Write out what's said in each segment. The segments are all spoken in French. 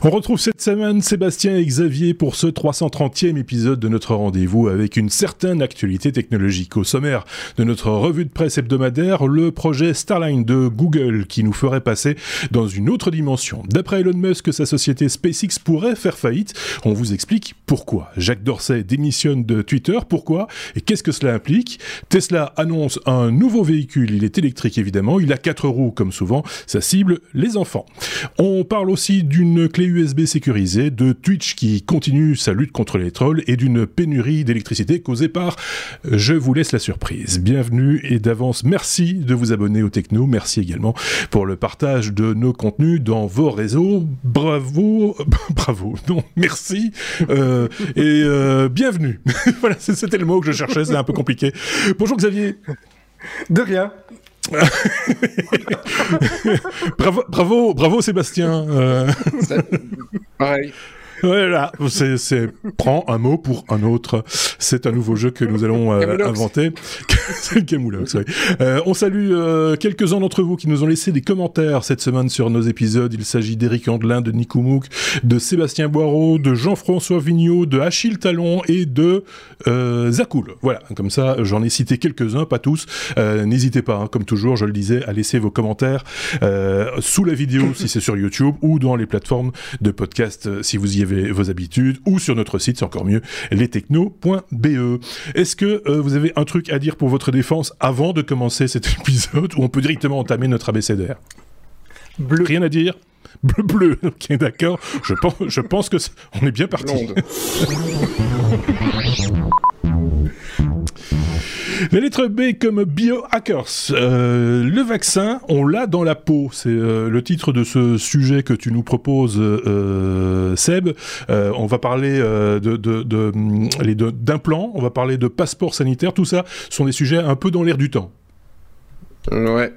On retrouve cette semaine Sébastien et Xavier pour ce 330e épisode de notre rendez-vous avec une certaine actualité technologique. Au sommaire de notre revue de presse hebdomadaire, le projet Starline de Google qui nous ferait passer dans une autre dimension. D'après Elon Musk, sa société SpaceX pourrait faire faillite. On vous explique pourquoi. Jacques Dorsey démissionne de Twitter. Pourquoi Et qu'est-ce que cela implique? Tesla annonce un nouveau véhicule. Il est électrique évidemment. Il a quatre roues comme souvent. Ça cible les enfants. On parle aussi d'une clé USB sécurisée, de Twitch qui continue sa lutte contre les trolls et d'une pénurie d'électricité causée par Je vous laisse la surprise. Bienvenue et d'avance merci de vous abonner au Techno. Merci également pour le partage de nos contenus dans vos réseaux. Bravo, bravo, non, merci euh, et euh, bienvenue. voilà, c'était le mot que je cherchais, c'est un peu compliqué. Bonjour Xavier. De rien. Bravo, bravo, bravo Sébastien. Euh... Pareil. Voilà, c'est prends un mot pour un autre. C'est un nouveau jeu que nous allons euh, inventer. c'est Camoulox, oui. Euh, on salue euh, quelques-uns d'entre vous qui nous ont laissé des commentaires cette semaine sur nos épisodes. Il s'agit d'Éric Andelin, de Nikoumouk, de Sébastien Boireau, de Jean-François Vignot, de Achille Talon et de euh, Zakoul. Voilà, comme ça, j'en ai cité quelques-uns, pas tous. Euh, n'hésitez pas, hein, comme toujours, je le disais, à laisser vos commentaires euh, sous la vidéo si c'est sur YouTube ou dans les plateformes de podcast si vous y avez vos habitudes ou sur notre site, c'est encore mieux, lestechno.be. Est-ce que euh, vous avez un truc à dire pour votre défense avant de commencer cet épisode ou on peut directement entamer notre abécédaire? Bleu. Rien à dire? Bleu, bleu, ok, d'accord. Je pense, je pense que on est bien parti. La lettre B comme biohackers. Euh, le vaccin, on l'a dans la peau. C'est euh, le titre de ce sujet que tu nous proposes, euh, Seb. On va parler de, d'implants, on va parler de passeport sanitaire. Tout ça sont des sujets un peu dans l'air du temps. Ouais.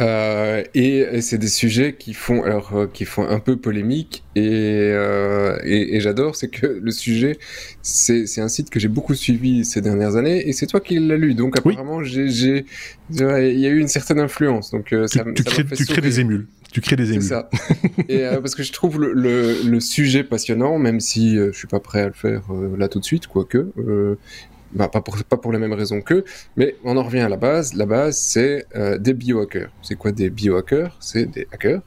Euh, et, et c'est des sujets qui font, alors, euh, qui font un peu polémique et, euh, et, et j'adore, c'est que le sujet, c'est, c'est un site que j'ai beaucoup suivi ces dernières années et c'est toi qui l'as lu, donc apparemment oui. j'ai, j'ai, il y a eu une certaine influence, donc ça, tu, ça crées, tu crées des émules. Tu crées des émules. C'est ça. et euh, parce que je trouve le, le, le, sujet passionnant, même si euh, je suis pas prêt à le faire euh, là tout de suite, quoique. Euh, bah, pas, pour, pas pour les mêmes raisons qu'eux, mais on en revient à la base. La base, c'est euh, des biohackers. C'est quoi des biohackers? C'est des hackers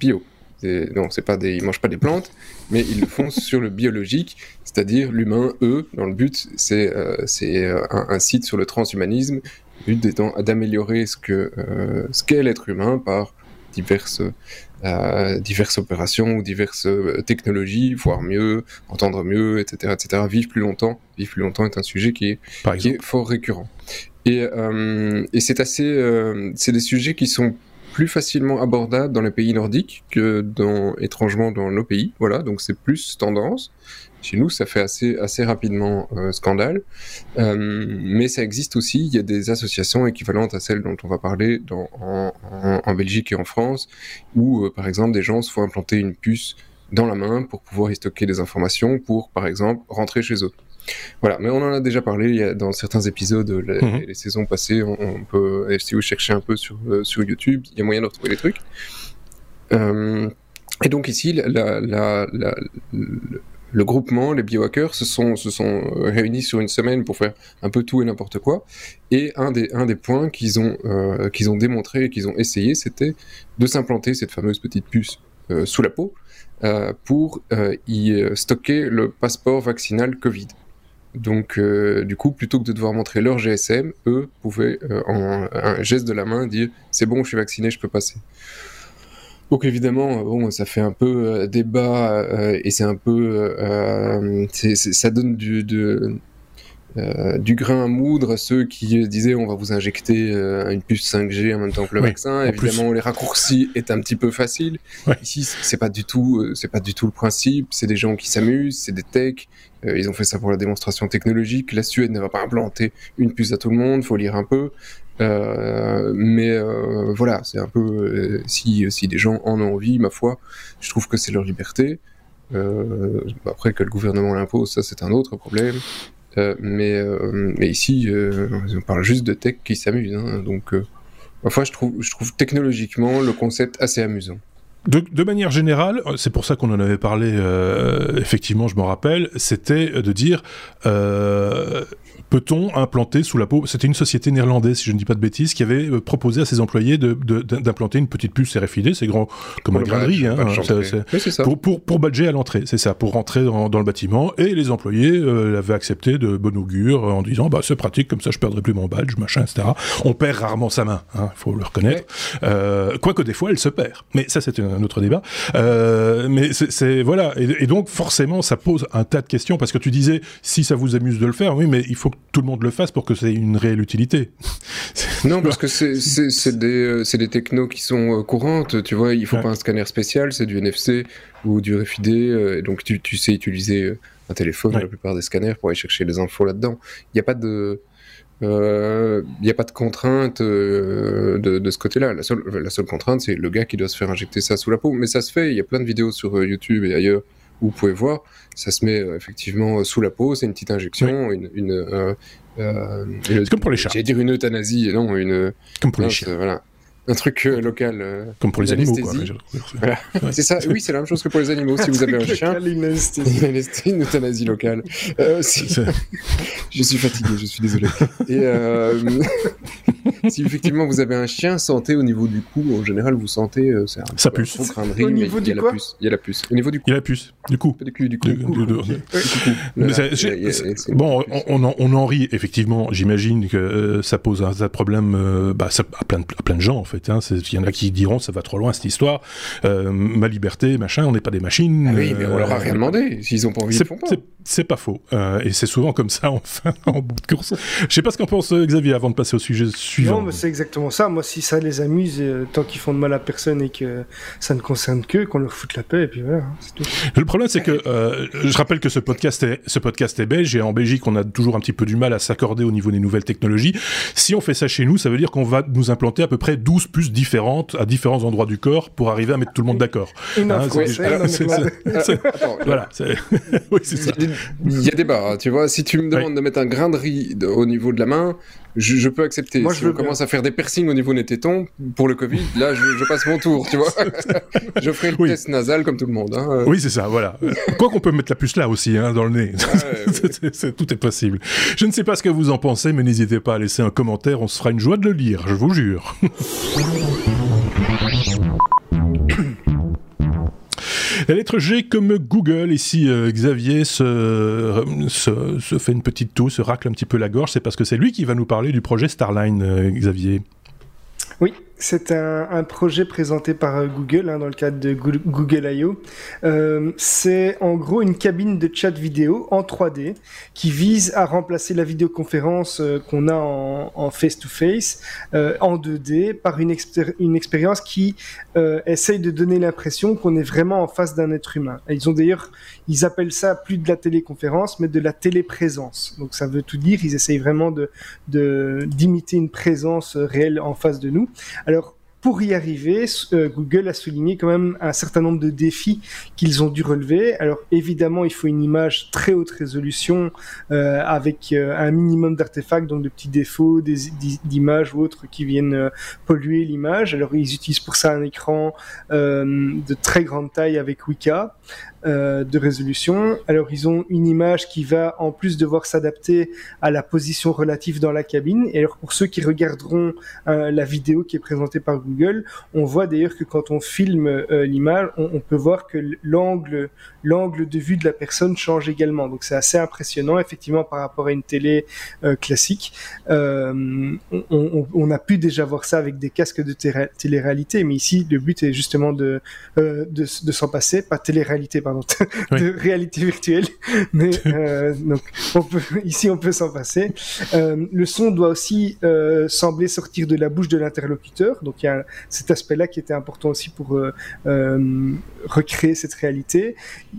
bio. Non, c'est pas des, ils mangent pas des plantes, mais ils le font sur le biologique, c'est-à-dire l'humain. Eux, dans le but, c'est euh, c'est un, site sur le transhumanisme, le but étant d'améliorer ce euh, ce qu'est l'être humain par diverses diverses opérations ou diverses euh, technologies, voir mieux, entendre mieux, etc., etc. Vivre plus longtemps. Vivre plus longtemps est un sujet qui est, qui est fort récurrent. Et, euh, et c'est assez, euh, c'est des sujets qui sont plus facilement abordables dans les pays nordiques que dans, étrangement dans nos pays. Voilà, donc c'est plus tendance. Chez nous, ça fait assez, assez rapidement euh, scandale. Euh, mais ça existe aussi. Il y a des associations équivalentes à celles dont on va parler dans, en, en, en Belgique et en France, où, euh, par exemple, des gens se font implanter une puce dans la main pour pouvoir y stocker des informations pour, par exemple, rentrer chez eux. Voilà, mais on en a déjà parlé il y a, dans certains épisodes, les, mmh. les saisons passées, on, on, peut, si vous cherchez un peu sur, sur YouTube, il y a moyen de retrouver les trucs. Et donc ici, la, la, la, la le groupement, les biohackers, se sont, se sont réunis sur une semaine pour faire un peu tout et n'importe quoi. Et un des, points qu'ils ont, euh, qu'ils ont démontré et qu'ils ont essayé, c'était de s'implanter cette fameuse petite puce euh, sous la peau euh, pour y stocker le passeport vaccinal Covid. Donc, du coup, plutôt que de devoir montrer leur GSM, eux pouvaient, en un geste de la main, dire c'est bon, je suis vacciné, je peux passer. Donc évidemment, bon, ça fait un peu euh, débat euh, et c'est un peu, euh, c est, c est, ça donne du, de, euh, du grain à moudre à ceux qui disaient on va vous injecter une puce 5G en même temps que le vaccin. Évidemment, plus. les raccourcis est un petit peu facile. Ouais. Ici, c'est pas du tout, c'est pas du tout le principe. C'est des gens qui s'amusent, c'est des techs. ils ont fait ça pour la démonstration technologique. La Suède ne va pas implanter une puce à tout le monde. Faut lire un peu. Euh, mais euh, voilà, c'est un peu euh, si si des gens en ont envie, ma foi, je trouve que c'est leur liberté. Après que le gouvernement l'impose, ça c'est un autre problème. mais ici, on parle juste de tech qui s'amuse, hein, donc ma foi, je trouve je trouve technologiquement le concept assez amusant. de, manière générale, c'est pour ça qu'on en avait parlé, effectivement, je m'en rappelle, c'était de dire peut-on implanter sous la peau C'était une société néerlandaise, si je ne dis pas de bêtises, qui avait euh, proposé à ses employés d'implanter une petite puce RFID, c'est grand comme un grain hein, pour, pour, pour badger à l'entrée, c'est ça, pour rentrer dans, le bâtiment. Et les employés euh, l'avaient accepté de bon augure en disant bah c'est pratique, comme ça je perdrai plus mon badge, machin, etc. On perd rarement sa main, il hein, faut le reconnaître. Euh, quoique des fois elle se perd, mais ça c'est un autre débat. mais c'est voilà, et, et, donc forcément ça pose un tas de questions parce que tu disais si ça vous amuse de le faire, oui, mais il faut que tout le monde le fasse pour que c'est une réelle utilité. non, parce que c'est des, euh, des technos qui sont euh, courantes, tu vois, il faut pas un scanner spécial, c'est du NFC ou du RFID, euh, donc tu, tu, sais utiliser un téléphone, la plupart des scanners, pour aller chercher les infos là-dedans. Il n'y a pas de... Il n'y a pas de contrainte de, de, ce côté-là. La seule, la seule contrainte, c'est le gars qui doit se faire injecter ça sous la peau. Mais ça se fait, il y a plein de vidéos sur YouTube et ailleurs vous pouvez voir, ça se met euh, effectivement euh, sous la peau, c'est une petite injection, une, une, euh, c'est comme pour les chats. J'allais dire une euthanasie, non, une. Comme pour les chiens. Voilà un truc euh, local. Euh, Comme pour les animaux, quoi. Voilà. C'est ça. Oui, c'est la même chose que pour les animaux. si vous avez un chien, une anesthésie, une euthanasie locale. Euh, je suis fatigué, je suis désolé. Et si effectivement vous avez un chien, sentez au niveau du cou. En général, vous sentez. c'est un ça puce. Au niveau du il y a la puce. Il y a la puce. Au niveau du cou. Il y a la puce. Du coup. Du coup. Du coup. Bon, on en rit effectivement. J'imagine que ça pose un problème bah, à plein de gens en fait. Il y en a qui diront ça va trop loin cette histoire, euh, ma liberté, machin, on n'est pas des machines. Ah oui, mais on leur a euh, rien demandé. S'ils ont pas envie, ils font pas. C'est pas faux. Euh, et c'est souvent comme ça en fin, en bout de course. Je sais pas ce qu'en pense Xavier avant de passer au sujet suivant. Non, mais c'est exactement ça. Moi, si ça les amuse, tant qu'ils font de mal à personne et que ça ne concerne qu'eux, qu'on leur foute la paix, et puis voilà, hein, c'est tout. Le problème, c'est que je rappelle que ce podcast, est, ce podcast est belge et en Belgique, on a toujours un petit peu du mal à s'accorder au niveau des nouvelles technologies. Si on fait ça chez nous, ça veut dire qu'on va nous implanter à peu près 12 puces différentes à différents endroits du corps pour arriver à mettre tout le monde d'accord. Voilà, oui, c'est ça. Il y a débat, hein, tu vois. Si tu me demandes de mettre un grain de riz au niveau de la main, je, peux accepter. Moi, si je commence à faire des piercings au niveau des tétons pour le Covid, là, je, passe mon tour, tu vois. je ferai le test nasal comme tout le monde. Hein. Oui, c'est ça, voilà. Quoi qu'on peut mettre la puce là aussi, hein, dans le nez. tout est possible. Je ne sais pas ce que vous en pensez, mais n'hésitez pas à laisser un commentaire. On se fera une joie de le lire, je vous jure. La lettre G comme Google, ici euh, Xavier se, se, fait une petite toux, se racle un petit peu la gorge, c'est parce que c'est lui qui va nous parler du projet Starline, euh, Xavier. Oui, c'est un, projet présenté par euh, Google hein, dans le cadre de Google I.O. Euh, c'est en gros une cabine de chat vidéo en 3D qui vise à remplacer la vidéoconférence euh, qu'on a en face-to-face en 2D par une, expérience qui essaye de donner l'impression qu'on est vraiment en face d'un être humain. ils ont d'ailleurs, ils appellent ça plus de la téléconférence, mais de la téléprésence. Donc ça veut tout dire, ils essayent vraiment d'imiter une présence réelle en face de nous. Alors, pour y arriver, euh, Google a souligné quand même un certain nombre de défis qu'ils ont dû relever. Alors évidemment, il faut une image très haute résolution euh, avec euh, un minimum d'artefacts, donc de petits défauts, d'images ou autres qui viennent polluer l'image. Alors ils utilisent pour ça un écran de très grande taille avec Wika. Euh, de résolution. Alors ils ont une image qui va en plus devoir s'adapter à la position relative dans la cabine. Et alors pour ceux qui regarderont euh, la vidéo qui est présentée par Google, on voit d'ailleurs que quand on filme euh, l'image, on, peut voir que l'angle l'angle de vue de la personne change également. Donc c'est assez impressionnant effectivement par rapport à une télé classique. On, a pu déjà voir ça avec des casques de télé-réalité, mais ici le but est justement de de, de s'en passer, pas télé-réalité de réalité virtuelle. Mais euh, donc, on peut, ici, on peut s'en passer. Euh, le son doit aussi euh, sembler sortir de la bouche de l'interlocuteur. Donc, il y a cet aspect-là qui était important aussi pour recréer cette réalité.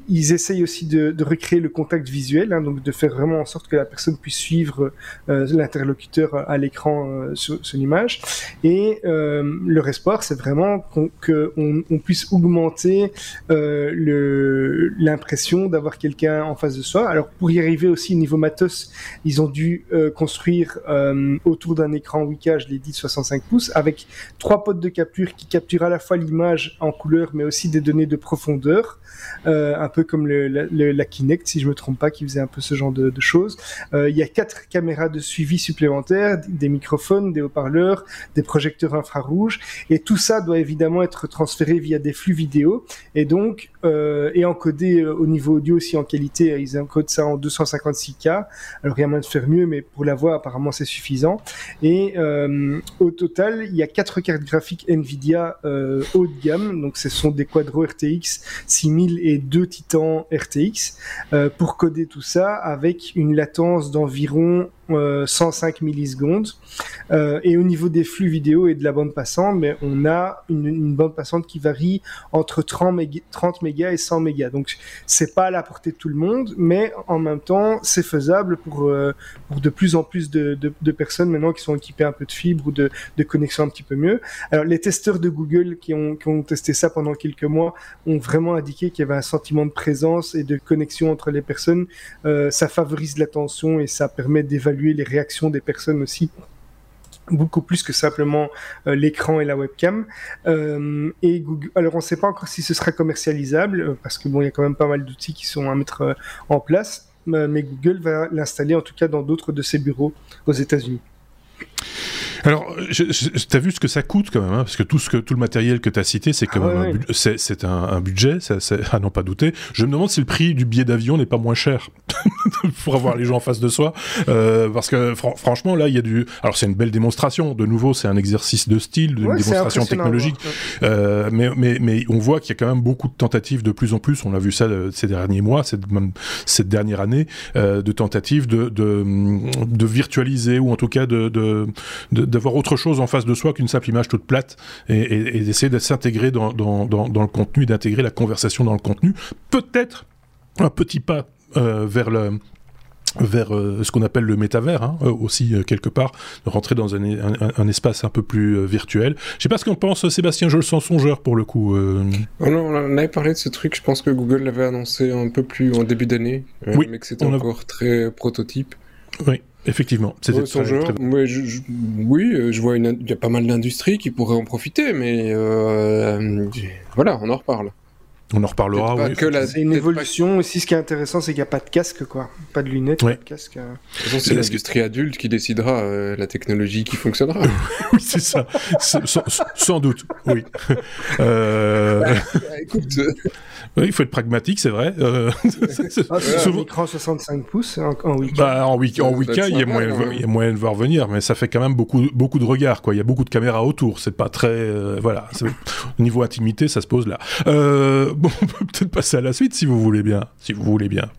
Ils essayent aussi de, recréer le contact visuel, hein, donc de faire vraiment en sorte que la personne puisse suivre l'interlocuteur à l'écran sur, l'image. Et le espoir, c'est vraiment qu'on on puisse augmenter le l'impression d'avoir quelqu'un en face de soi. Alors pour y arriver aussi au niveau matos, ils ont dû euh, construire euh, autour d'un écran 8K, je l'ai dit, de 65 pouces, avec trois potes de capture qui capturent à la fois l'image en couleur, mais aussi des données de profondeur, euh, un peu comme le, la Kinect, si je me trompe pas, qui faisait un peu ce genre de, de choses. il y a quatre caméras de suivi supplémentaires, des microphones, des haut-parleurs, des projecteurs infrarouges, et tout ça doit évidemment être transféré via des flux vidéo, et donc et encodé euh, au niveau audio aussi en qualité. Ils encodent ça en 256K. Alors il y a de faire mieux, mais pour la voix apparemment c'est suffisant. Et euh, au total, il y a quatre cartes graphiques Nvidia euh, haut de gamme. Donc ce sont des Quadro RTX 6000 et deux Titan RTX euh, pour coder tout ça avec une latence d'environ 105 millisecondes. Euh, et au niveau des flux vidéo et de la bande passante, mais on a une, bande passante qui varie entre 30 mégas, 30 mégas et 100 mégas. Donc c'est pas à la portée de tout le monde, mais en même temps c'est faisable pour, euh, pour de plus en plus de, de, personnes maintenant qui sont équipées un peu de fibres ou de, de connexion un petit peu mieux. Alors les testeurs de Google qui ont, qui ont testé ça pendant quelques mois ont vraiment indiqué qu'il y avait un sentiment de présence et de connexion entre les personnes. Euh, ça favorise l'attention et ça permet d'évaluer les réactions des personnes aussi beaucoup plus que simplement euh, l'écran et la webcam. Euh, et Google, alors on ne sait pas encore si ce sera commercialisable euh, parce que bon, il y a quand même pas mal d'outils qui sont à mettre en place, mais Google va l'installer en tout cas dans d'autres de ses bureaux aux États-Unis. Alors, tu as vu ce que ça coûte quand même, hein, parce que tout, ce que, tout le matériel que tu as cité, c'est quand ah, même c'est, un, un, budget, ça, à n'en pas douter. Je me demande si le prix du billet d'avion n'est pas moins cher pour avoir les gens en face de soi, euh, parce que fr franchement, là, il y a du... Alors, c'est une belle démonstration, de nouveau, c'est un exercice de style, une ouais, démonstration technologique, euh, mais, mais, mais on voit qu'il y a quand même beaucoup de tentatives de plus en plus, on a vu ça euh, ces derniers mois, cette, même, cette dernière année, euh, de tentatives de, de, de, virtualiser, ou en tout cas de, de, de d'avoir autre chose en face de soi qu'une simple image toute plate et, et, et d'essayer de s'intégrer dans, dans, dans, dans, le contenu, d'intégrer la conversation dans le contenu. Peut-être un petit pas euh, vers le vers euh, ce qu'on appelle le métavers hein, euh, aussi euh, quelque part de rentrer dans un, un, un, espace un peu plus virtuel. Je sais pas ce qu'en pense Sébastien je le sens songeur pour le coup oh non, on avait parlé de ce truc je pense que Google l'avait annoncé un peu plus en début d'année oui, mais que c'était encore a... très prototype. Oui Effectivement, c'était très, très bon. je, je, oui, je vois il y a pas mal d'industries qui pourraient en profiter, mais euh, voilà, on en reparle. On en reparlera. Oui, c'est une évolution pas... aussi. Ce qui est intéressant, c'est qu'il n'y a pas de casque, quoi. Pas de lunettes, ouais. pas de casque. Euh... C'est l'industrie adulte qui décidera euh, la technologie qui fonctionnera. oui, c'est ça. sans, sans, doute, oui. euh... bah, écoute. Oui, il faut être pragmatique, c'est vrai. Euh... ah, souvent... Un écran 65 pouces en, en week-end. Bah, en, week en week il, y a moyen, hein. il y a moyen de voir venir, mais ça fait quand même beaucoup, beaucoup de regards. Quoi. Il y a beaucoup de caméras autour. C'est pas très. Euh, voilà. Au niveau intimité, ça se pose là. Euh, bon, on peut peut-être passer à la suite si vous voulez bien. Si vous voulez bien.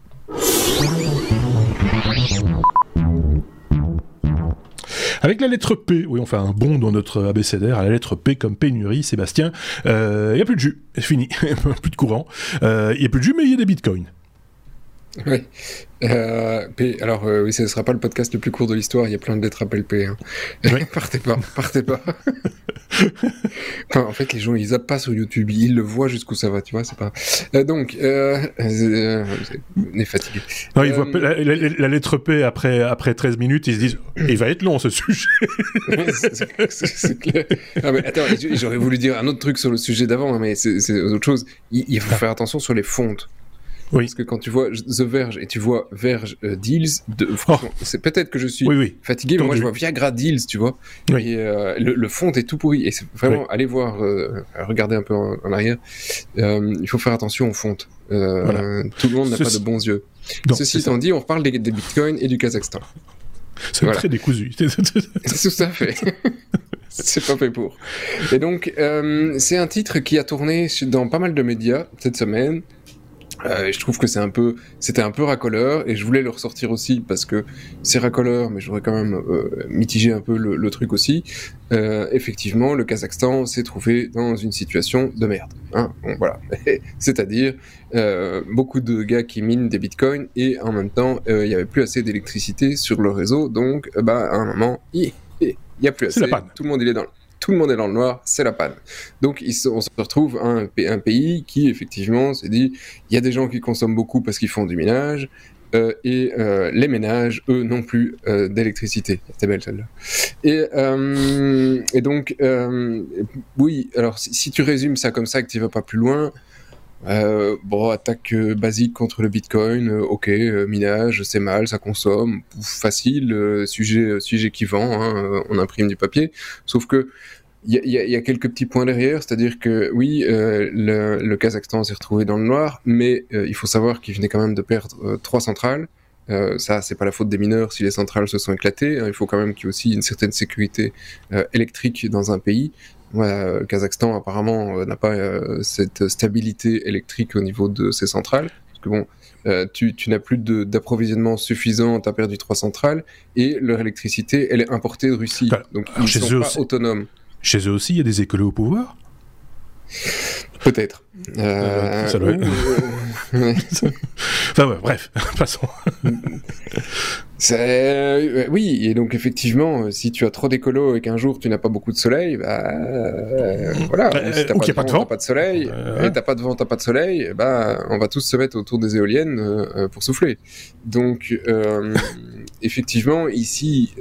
Avec la lettre P, oui, on fait un bond dans notre abécédaire, à la lettre P comme pénurie, Sébastien, il euh, n'y a plus de jus, c'est fini, plus de courant. Il euh, n'y a plus de jus, mais il y a des bitcoins. Oui. Euh, P, alors euh, oui, ce ne sera pas le podcast le plus court de l'histoire, il y a plein de lettres appel P. Hein. Oui. partez pas, partez pas. enfin, en fait, les gens, ils zappent pas sur YouTube, ils le voient jusqu'où ça va, tu vois, c'est pas... Euh, donc, euh, euh, on est fatigué. Non, ils voient la, la, la, lettre P après, après 13 minutes, ils se disent, il va être long ce sujet. c'est clair. Ah, mais attends, j'aurais voulu dire un autre truc sur le sujet d'avant, mais c'est autre chose. Il, il faut faire attention sur les fontes. Oui. Parce que quand tu vois The Verge et tu vois Verge euh, Deals, de, oh. c'est peut-être que je suis oui, oui. fatigué, mais moi je vois Viagra Deals, tu vois. Oui. Et euh, le, le, fond est tout pourri. Et c'est vraiment, allez voir, euh, regardez un peu en, en arrière. Il faut faire attention aux fontes. Voilà. Tout le monde n'a pas de bons yeux. Non, Ceci étant dit, on reparle des, des bitcoins et du Kazakhstan. C'est voilà. très décousu. Tout à fait. c'est pas fait pour. Et donc, c'est un titre qui a tourné dans pas mal de médias cette semaine. Euh, je trouve que c'est un peu, c'était un peu racoleur et je voulais le ressortir aussi parce que c'est racoleur, mais j'aurais quand même euh, mitigé un peu le, le truc aussi. Euh, effectivement, le Kazakhstan s'est trouvé dans une situation de merde. Hein bon, voilà, c'est-à-dire euh, beaucoup de gars qui minent des bitcoins et en même temps, il y avait plus assez d'électricité sur le réseau, donc bah à un moment, il y a plus assez. Tout le monde il est dans. Tout le monde est dans le noir, c'est la panne. Donc on se retrouve un, un pays qui effectivement se dit, il y a des gens qui consomment beaucoup parce qu'ils font du ménage, euh, et euh, les ménages, eux, non plus euh, d'électricité. C'était belle celle-là. Et, et, donc, oui, alors si, tu résumes ça comme ça, que tu vas pas plus loin, bon, attaque basique contre le Bitcoin, ok, minage, c'est mal, ça consomme, facile, sujet, sujet qui vend, hein, on imprime du papier, sauf que il y, a quelques petits points derrière, c'est-à-dire que oui, euh, le, Kazakhstan s'est retrouvé dans le noir, mais euh, il faut savoir qu'il venait quand même de perdre euh, trois centrales. ça, c'est pas la faute des mineurs si les centrales se sont éclatées. Hein. il faut quand même qu'il y ait aussi une certaine sécurité électrique dans un pays. Le Kazakhstan apparemment n'a pas cette stabilité électrique au niveau de ses centrales, parce que bon, tu, tu n'as plus d'approvisionnement suffisant, tu as perdu trois centrales, et leur électricité, elle est importée de Russie. Bah, donc ils ne sont pas autonomes. Chez eux aussi, il y a des écolos au pouvoir? Peut-être. Euh, ça doit enfin ouais, bref, passons. Euh, oui, et donc effectivement, euh, si tu as trop d'écolos et qu'un jour tu n'as pas beaucoup de soleil, bah euh, voilà. Si t'as pas, pas, de vent, pas de soleil, et t'as pas de vent, t'as pas de soleil, bah on va tous se mettre autour des éoliennes pour souffler. Donc effectivement, ici,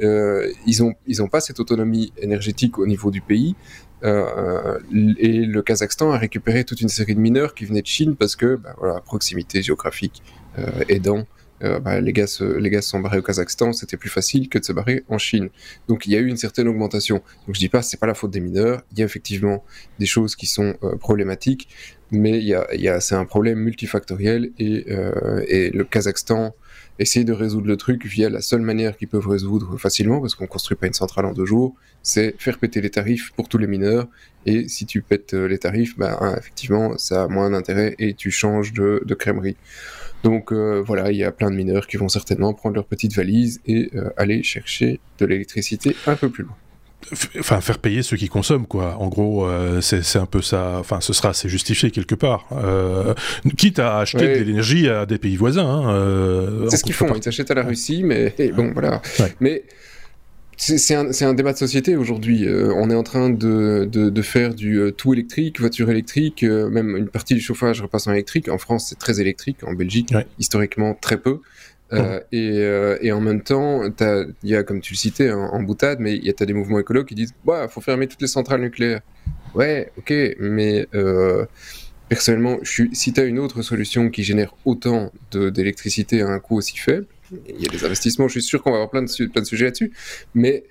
ils ont ils ont pas cette autonomie énergétique au niveau du pays. Euh, et le Kazakhstan a récupéré toute une série de mineurs qui venaient de Chine parce que, bah, voilà, proximité géographique euh, aidant, euh, bah, les, gaz, les gaz sont barrés au Kazakhstan, c'était plus facile que de se barrer en Chine. Donc il y a eu une certaine augmentation. Donc je dis pas, c'est pas la faute des mineurs. Il y a effectivement des choses qui sont problématiques, mais il y a, il y a c'est un problème multifactoriel et, et le Kazakhstan essayer de résoudre le truc via la seule manière qu'ils peuvent résoudre facilement, parce qu'on construit pas une centrale en deux jours, c'est faire péter les tarifs pour tous les mineurs. Et si tu pètes euh, les tarifs, bah, hein, effectivement, ça a moins d'intérêt et tu changes de, de. Donc euh, voilà, il y a plein de mineurs qui vont certainement prendre leur petite valise et euh, aller chercher de l'électricité un peu plus loin enfin faire payer ceux qui consomment quoi. En gros euh, c'est un peu ça. Enfin ce sera c'est justifié quelque part. Euh, quitte à acheter de l'énergie à des pays voisins hein, euh, c'est ce qu'ils font. ils achètent à la Russie mais bon voilà. Mais c'est un, un, débat de société aujourd'hui. on est en train de, de, de faire du tout électrique, voiture électrique, même une partie du chauffage repasse en électrique. En France, c'est très électrique. En Belgique, historiquement, très peu. Euh, et, euh, et, en même temps, il y a, comme tu le citais, en, boutade, mais il y a des mouvements écologues qui disent il faut fermer toutes les centrales nucléaires. Ouais, ok, mais euh, personnellement, je suis, si tu as une autre solution qui génère autant d'électricité à un coût aussi faible, il y a des investissements, je suis sûr qu'on va avoir plein de, plein de sujets là-dessus, mais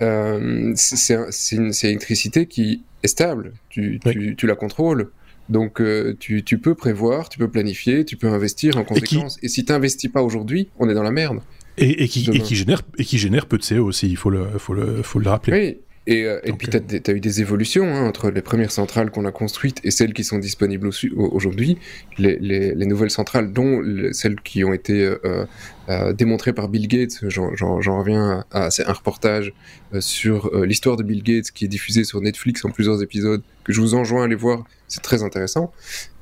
c'est une, une, électricité qui est stable, tu, tu, tu la contrôles. Donc euh, tu, tu, peux prévoir, tu peux planifier, tu peux investir en conséquence. Et, si tu n'investis pas aujourd'hui, on est dans la merde. Et, et, qui, et, qui, génère, et qui génère peu de CO aussi, il faut le, faut le, faut le rappeler. Oui, et, euh, et puis, tu as, eu des évolutions hein, entre les premières centrales qu'on a construites et celles qui sont disponibles aujourd'hui. Les, les, les, nouvelles centrales, dont celles qui ont été euh, euh, démontrées par Bill Gates, j'en reviens à, un reportage sur l'histoire de Bill Gates qui est diffusé sur Netflix en plusieurs épisodes, que je vous enjoins à aller voir c'est très intéressant,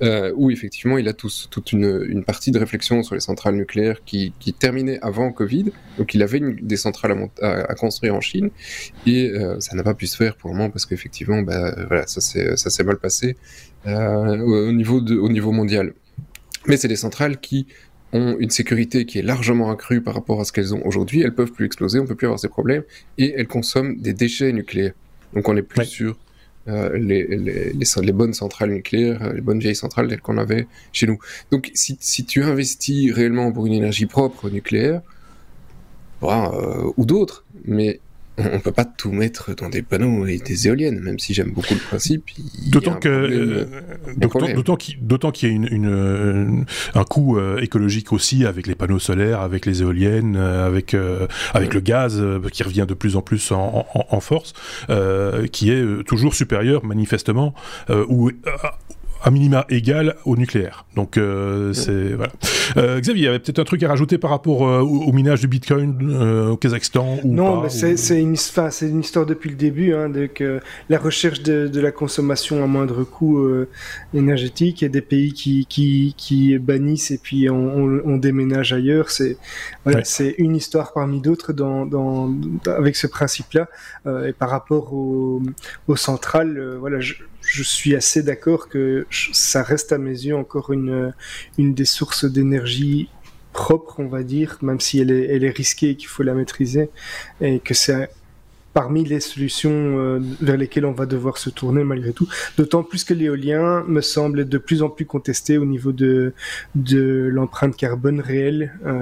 euh, où effectivement il a tous, toute une, partie de réflexion sur les centrales nucléaires qui, qui terminait avant Covid, donc il avait des centrales à, construire en Chine, et euh, ça n'a pas pu se faire pour le moment parce qu'effectivement bah, ça s'est mal passé euh, au, niveau au niveau mondial. Mais c'est des centrales qui ont une sécurité qui est largement accrue par rapport à ce qu'elles ont aujourd'hui, elles peuvent plus exploser, on peut plus avoir ces problèmes, et elles consomment des déchets nucléaires. Donc on est plus sûr euh, les, les, les, bonnes centrales nucléaires, euh, les bonnes vieilles centrales telles qu'on avait chez nous. Donc si, si, tu investis réellement pour une énergie propre nucléaire, bah, euh, ou d'autres, mais on peut pas tout mettre dans des panneaux et des éoliennes, même si j'aime beaucoup le principe. D'autant que, euh, d'autant qu'il y a une, une, euh, un coût euh, écologique aussi avec les panneaux solaires, avec les éoliennes, avec avec le gaz qui revient de plus en plus en, en, force, qui est toujours supérieur manifestement ou à minima égal au nucléaire. Donc c'est voilà. Xavier, il y avait peut-être un truc à rajouter par rapport au, minage du Bitcoin au Kazakhstan ou Non, mais c'est une, une, histoire depuis le début, hein, de que la recherche de, de, la consommation à moindre coût énergétique et des pays qui, qui, qui bannissent et puis on, on, déménage ailleurs. C'est voilà, c'est une histoire parmi d'autres dans, dans, avec ce principe-là. Euh, et par rapport au, au central, euh, voilà, je, je, suis assez d'accord que ça reste à mes yeux encore une, une des sources d'énergie propre, on va dire, même si elle est, elle est risquée et qu'il faut la maîtriser, et que c'est parmi les solutions euh, vers lesquelles on va devoir se tourner malgré tout. D'autant plus que l'éolien me semble de plus en plus contesté au niveau de, de l'empreinte carbone réelle, euh,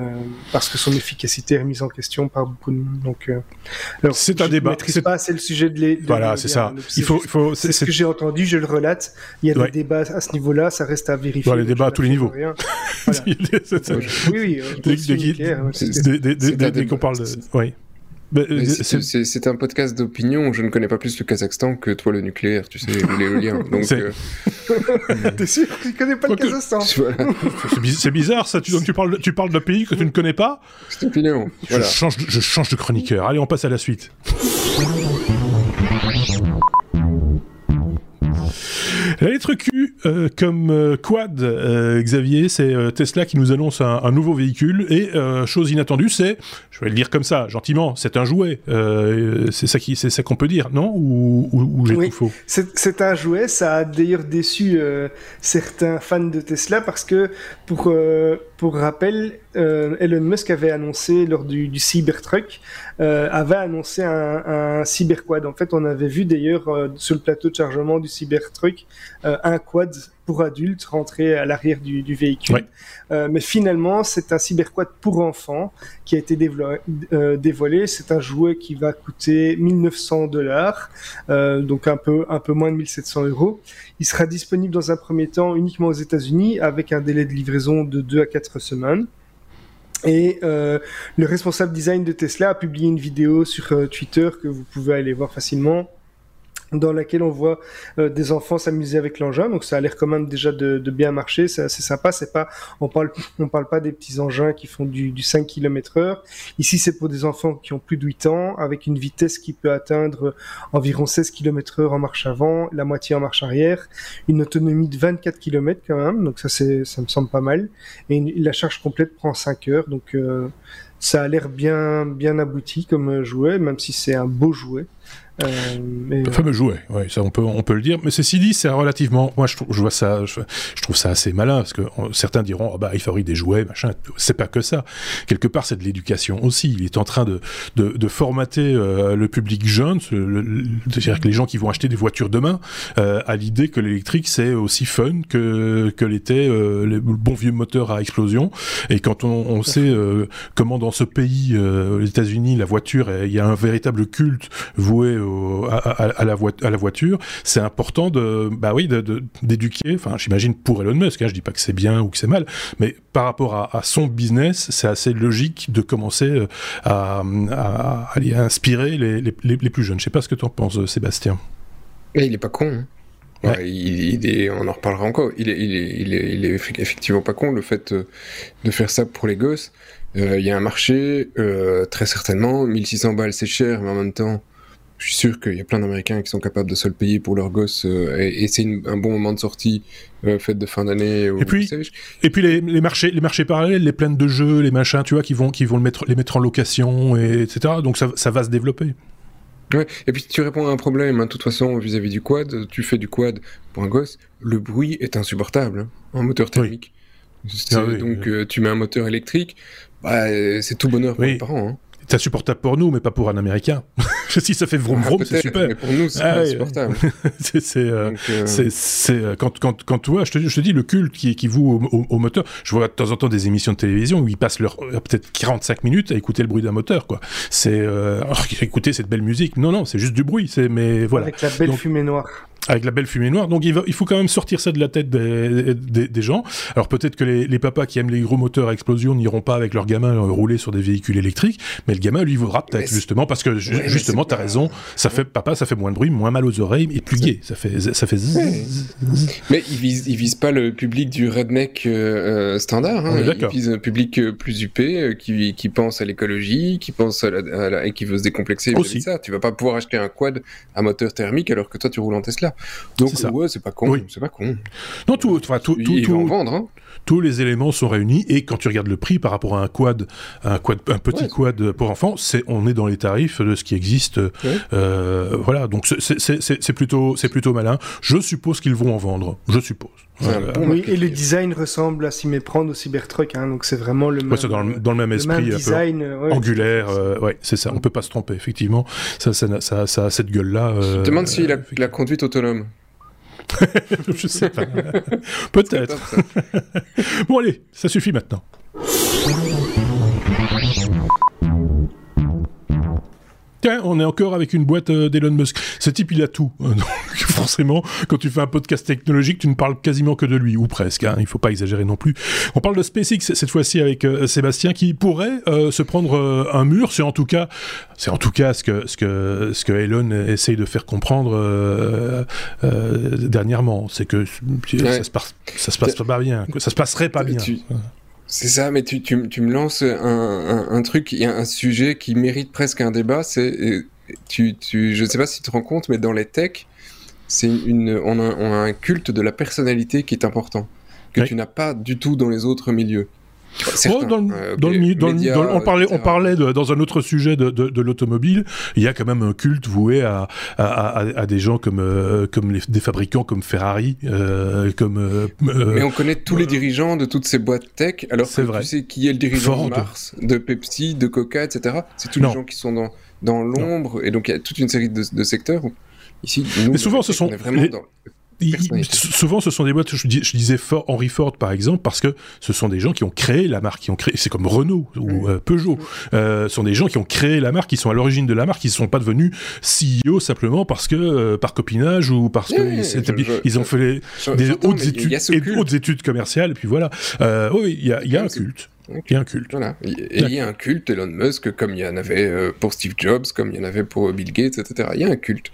parce que son efficacité est remise en question par beaucoup de monde. Donc, euh, c'est un débat. Je pas c'est le sujet de l'éolien. Voilà, c'est ça. Il faut, il faut, c'est ce que j'ai entendu, je le relate. Il y a des débats à ce niveau-là, ça reste à vérifier. Voilà, les débats à tous les niveaux. oui, oui. Dès qu'on parle de... Oui. Bah, euh, c'est un podcast d'opinion. Je ne connais pas plus le Kazakhstan que toi le nucléaire, tu sais, l'éolien. Donc, euh... t'es sûr que tu connais pas le Kazakhstan? C'est bizarre ça. Tu, donc tu parles, tu parles d'un pays que tu ne connais pas? C'est opinion. Voilà. Je, change, je change de chroniqueur. Allez, on passe à la suite. La lettre Q, euh, comme euh, quad, euh, Xavier, c'est Tesla qui nous annonce un, nouveau véhicule. Et chose inattendue, c'est, je vais le dire comme ça, gentiment, c'est un jouet. c'est ça qui, c'est ça qu'on peut dire, non? Ou, ou, j'ai tout faux? C'est un jouet. Ça a d'ailleurs déçu certains fans de Tesla parce que, pour pour rappel, Elon Musk avait annoncé lors du, du Cybertruck euh, avait annoncé un, un cyberquad. En fait, on avait vu d'ailleurs euh, sur le plateau de chargement du Cybertruck euh, un quad pour adultes rentrer à l'arrière du, du, véhicule. Euh, mais finalement, c'est un cyberquad pour enfants qui a été euh, dévoilé. C'est un jouet qui va coûter 1900 dollars, euh, donc un peu, un peu moins de 1700 euros. Il sera disponible dans un premier temps uniquement aux États-Unis avec un délai de livraison de 2 à 4 semaines. Et euh, le responsable design de Tesla a publié une vidéo sur euh, Twitter que vous pouvez aller voir facilement dans laquelle on voit euh, des enfants s'amuser avec l'engin. Donc ça a l'air quand même déjà de, de bien marcher, c'est assez sympa. C'est pas, on parle, on parle pas des petits engins qui font du, du 5 km heure. Ici, c'est pour des enfants qui ont plus de 8 ans, avec une vitesse qui peut atteindre environ 16 km heure en marche avant, la moitié en marche arrière, une autonomie de 24 km quand même. Donc ça, c'est, ça me semble pas mal. Et la charge complète prend 5 heures. Donc euh, ça a l'air bien, bien abouti comme jouet, même si c'est un beau jouet. Euh, le fameux jouet, ouais, ça on peut, on peut le dire. Mais ceci dit, c'est relativement. Moi, je, je vois ça, je, trouve ça assez malin parce que certains diront, oh, bah, il fabrique des jouets, machin. C'est pas que ça. Quelque part, c'est de l'éducation aussi. Il est en train de, de, de formater euh, le public jeune, c'est-à-dire que les gens qui vont acheter des voitures demain, euh, à l'idée que l'électrique c'est aussi fun que que l'était euh, le bon vieux moteur à explosion. Et quand on, on sait comment dans ce pays, les États-Unis, la voiture, il y a un véritable culte voué à, la à, la voiture, c'est important de, bah oui, d'éduquer. Enfin, j'imagine pour Elon Musk. Hein, je dis pas que c'est bien ou que c'est mal, mais par rapport à, son business, c'est assez logique de commencer euh, à, aller inspirer les, les, plus jeunes. Je sais pas ce que tu en penses, Sébastien. Et il est pas con. Hein. il, est, on en reparlera encore. Il est, il, est, il, est, il est effectivement pas con le fait euh, de faire ça pour les gosses. Euh, il y a un marché, très certainement. 1600 balles, c'est cher, mais en même temps, je suis sûr qu'il y a plein d'Américains qui sont capables de se le payer pour leurs gosses euh, et, c'est un bon moment de sortie, euh, fête de fin d'année. Et puis, et puis les, les, marchés, les marchés parallèles, les plaines de jeux, les machins, tu vois, qui vont, qui vont le mettre, les mettre en location, et, etc. Donc ça, ça va se développer. Ouais. Et puis tu réponds à un problème, hein. de toute façon, vis-à-vis du quad, tu fais du quad pour un gosse, le bruit est insupportable, hein, en moteur thermique. Ah donc euh, tu mets un moteur électrique, bah, c'est tout bonheur pour les parents. Hein. C'est insupportable pour nous, mais pas pour un Américain. si ça fait vroom vroom, ah, c'est super. Mais pour nous, c'est ah, insupportable. c'est euh, euh, euh, quand quand quand tu vois, je te, je te dis le culte qui qui vous au, moteur. Je vois de temps en temps des émissions de télévision où ils passent leur peut-être 45 minutes à écouter le bruit d'un moteur, quoi. C'est euh, écouter cette belle musique. Non non, c'est juste du bruit. C'est mais voilà. Avec la belle fumée noire avec la belle fumée noire. Donc il, va, il faut quand même sortir ça de la tête des, des, des gens. Alors peut-être que les, les, papas qui aiment les gros moteurs à explosion n'iront pas avec leurs gamins rouler sur des véhicules électriques, mais le gamin lui voudra peut-être justement parce que justement effectivement, tu as raison, ça fait, papa, ça fait moins de bruit, moins mal aux oreilles et plus gai. Ça fait, ça fait Mais il vise, il vise pas le public du redneck euh, standard. Hein. Il vise un public plus huppé, qui, qui pense à l'écologie, qui pense à la, et qui veut se décomplexer. Aussi. Ça. Tu vas pas pouvoir acheter un quad à moteur thermique alors que toi tu roules en Tesla. Donc, ouais, c'est pas con. C'est pas con. Non, tout, enfin, tout, tout, tout, vendre, hein. Tous les éléments sont réunis et quand tu regardes le prix par rapport à un quad, un quad, un petit quad pour enfants, c'est, on est dans les tarifs de ce qui existe. Euh, voilà, donc c'est plutôt, c'est plutôt malin. Je suppose qu'ils vont en vendre. Je suppose. oui, et le design ressemble à s'y méprendre au Cybertruck, hein, donc c'est vraiment le même, dans, le, dans le même esprit, design, angulaire, euh, ouais, c'est ça. On peut pas se tromper, effectivement. Ça, ça, ça, ça a cette gueule-là. Je euh, demande si la, la conduite autonome. je sais pas. Peut-être. bon allez, ça suffit maintenant. Tiens, on est encore avec une boîte euh, d'Elon Musk. Ce type, il a tout. Donc, forcément, quand tu fais un podcast technologique, tu ne parles quasiment que de lui, ou presque. Hein. Il ne faut pas exagérer non plus. On parle de SpaceX cette fois-ci avec euh, Sébastien, qui pourrait euh, se prendre un mur. C'est en tout cas, c'est en tout cas ce que ce que ce que Elon essaye de faire comprendre dernièrement. C'est que ça se passe, ça se passe pas bien. Ça se passerait pas bien. C'est ça, mais tu, tu, tu me lances un, un, truc, il y a un sujet qui mérite presque un débat, c'est, tu, tu, je ne sais pas si tu te rends compte, mais dans les techs, c'est une, on a, on a, un culte de la personnalité qui est important, que tu n'as pas du tout dans les autres milieux on parlait, on parlait dans un autre sujet de, l'automobile. Il y a quand même un culte voué à, à, des gens comme, euh, comme les, des fabricants comme Ferrari, euh, comme. Euh, Mais on connaît tous les dirigeants de toutes ces boîtes tech. Alors que vrai. tu sais qui est le dirigeant de Mars, de Pepsi, de Coca, etc. C'est tous les gens qui sont dans, dans l'ombre. Et donc il y a toute une série de, secteurs. Ici, nous, Mais souvent, ce sont vraiment dans souvent, ce sont des boîtes, je, je disais Ford, Henry Ford par exemple, parce que ce sont des gens qui ont créé la marque, qui ont créé, c'est comme Renault ou euh, Peugeot, euh, ce sont des gens qui ont créé la marque, qui sont à l'origine de la marque, qui ne sont pas devenus CEO simplement parce que euh, par copinage ou parce que ils, ont fait des hautes études, hautes études commerciales, et puis voilà. oui, il y a, y a un culte. Il y a un culte. Voilà. Et il y a un culte, Elon Musk, comme il y en avait euh, pour Steve Jobs, comme il y en avait pour Bill Gates, etc. Il y a un culte.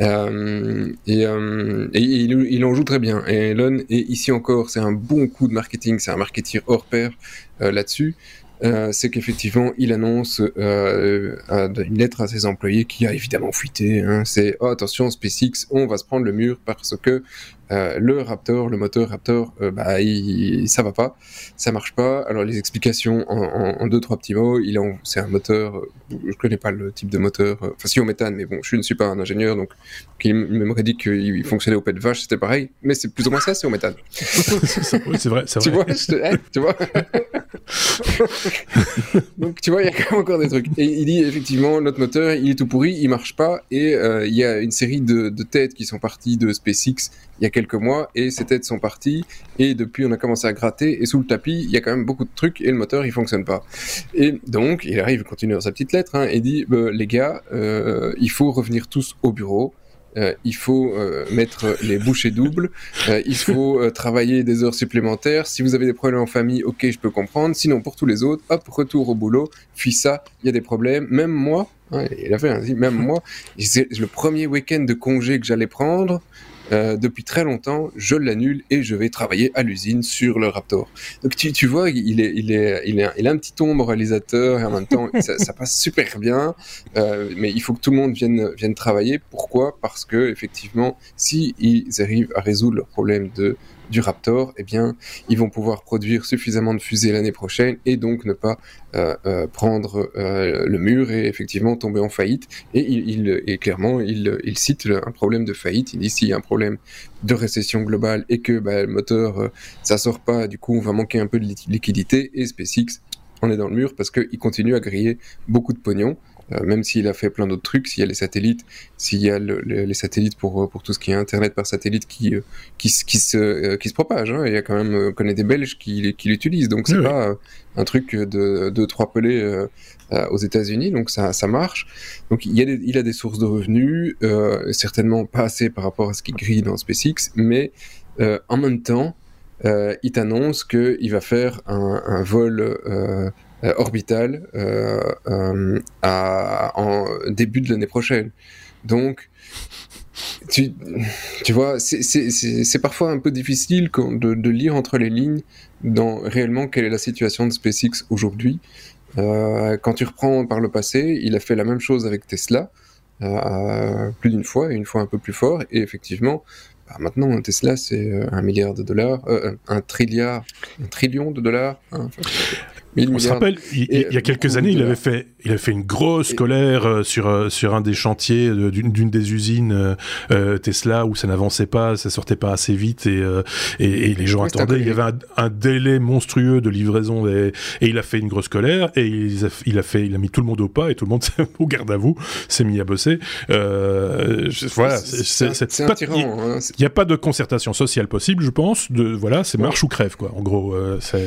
Euh, et, euh, et il, il, en joue très bien. Et Elon, et ici encore, c'est un bon coup de marketing, c'est un marketing hors pair là-dessus. C'est qu'effectivement, il annonce une lettre à ses employés qui a évidemment fuité. Hein. C'est oh, attention, SpaceX, on va se prendre le mur parce que euh, le Raptor, le moteur Raptor, bah, il, ça va pas, ça marche pas. Alors les explications en, deux trois petits mots. Il c'est un moteur, je connais pas le type de moteur, enfin si au méthane, mais bon, je ne suis pas un ingénieur, donc il m'aurait dit qu'il fonctionnait au pet de vache, c'était pareil, mais c'est plus ou moins ça, c'est au méthane. c'est vrai, c'est vrai. Tu vois, hein, tu vois. Donc tu vois, il y a quand même encore des trucs. Et il dit effectivement, notre moteur, il est tout pourri, il marche pas, et euh, il y a une série de, têtes qui sont parties de SpaceX il y a quelques mois, et ces têtes sont parties, et depuis on a commencé à gratter, et sous le tapis, il y a quand même beaucoup de trucs, et le moteur, il fonctionne pas. Et donc, il arrive, il continue dans sa petite lettre, hein, et dit, bah, les gars, euh, il faut revenir tous au bureau, euh, il faut euh, mettre les bouchées doubles, euh, il faut travailler des heures supplémentaires. Si vous avez des problèmes en famille, ok, je peux comprendre. Sinon, pour tous les autres, hop, retour au boulot. Puis ça, il y a des problèmes. Même moi, hein, il a fait ainsi, même moi, c'est le premier week-end de congé que j'allais prendre. Euh, depuis très longtemps, je l'annule et je vais travailler à l'usine sur le Raptor. Donc tu, tu vois, il est, il est, il est, il a un petit ton moralisateur et en même temps, ça, passe super bien. Euh, mais il faut que tout le monde vienne, vienne travailler. Pourquoi? Parce que effectivement, si ils arrivent à résoudre le problème de du Raptor, eh bien, ils vont pouvoir produire suffisamment de fusées l'année prochaine et donc ne pas euh, euh, prendre euh, le mur et effectivement tomber en faillite. Et, il, et clairement, il, il, cite un problème de faillite. Il dit s'il y a un problème de récession globale et que bah, le moteur, ça sort pas, du coup, on va manquer un peu de liquidité. Et SpaceX, on est dans le mur parce qu'il continue à griller beaucoup de pognon. Euh, même s'il a fait plein d'autres trucs, s'il y a les satellites, s'il y a les satellites pour, pour tout ce qui est Internet par satellite qui, euh, qui, qui, se, euh, qui se propage. Hein. Il y a quand même, connaît des Belges qui, qui l'utilisent, donc c'est pas un truc de, de trois pelés aux États-Unis, donc ça, ça marche. Donc il, y a des, il a des sources de revenus, certainement pas assez par rapport à ce qui grille dans SpaceX, mais en même temps, il t'annonce qu'il va faire un, un vol orbital à, en début de l'année prochaine. Donc, tu, tu vois, c'est parfois un peu difficile de, de, lire entre les lignes dans réellement quelle est la situation de SpaceX aujourd'hui. Euh, quand tu reprends par le passé, il a fait la même chose avec Tesla, euh, plus d'une fois, et une fois un peu plus fort, et effectivement, bah, maintenant Tesla c'est euh, un milliard de dollars, euh, un trilliard, un trillion de dollars. Hein, on se rappelle, il, y a quelques années, il avait fait, il a fait une grosse colère euh, sur euh, sur un des chantiers d'une des usines euh, Tesla où ça n'avançait pas, ça sortait pas assez vite et et, les gens attendaient. Il y avait un, délai monstrueux de livraison et, il a fait une grosse colère et il a, il a fait, il a mis tout le monde au pas et tout le monde au garde à vous s'est mis à bosser. voilà, c'est un tyran. Hein, il n'y a pas de concertation sociale possible, je pense. De voilà, c'est marche ou crève quoi. En gros, ça.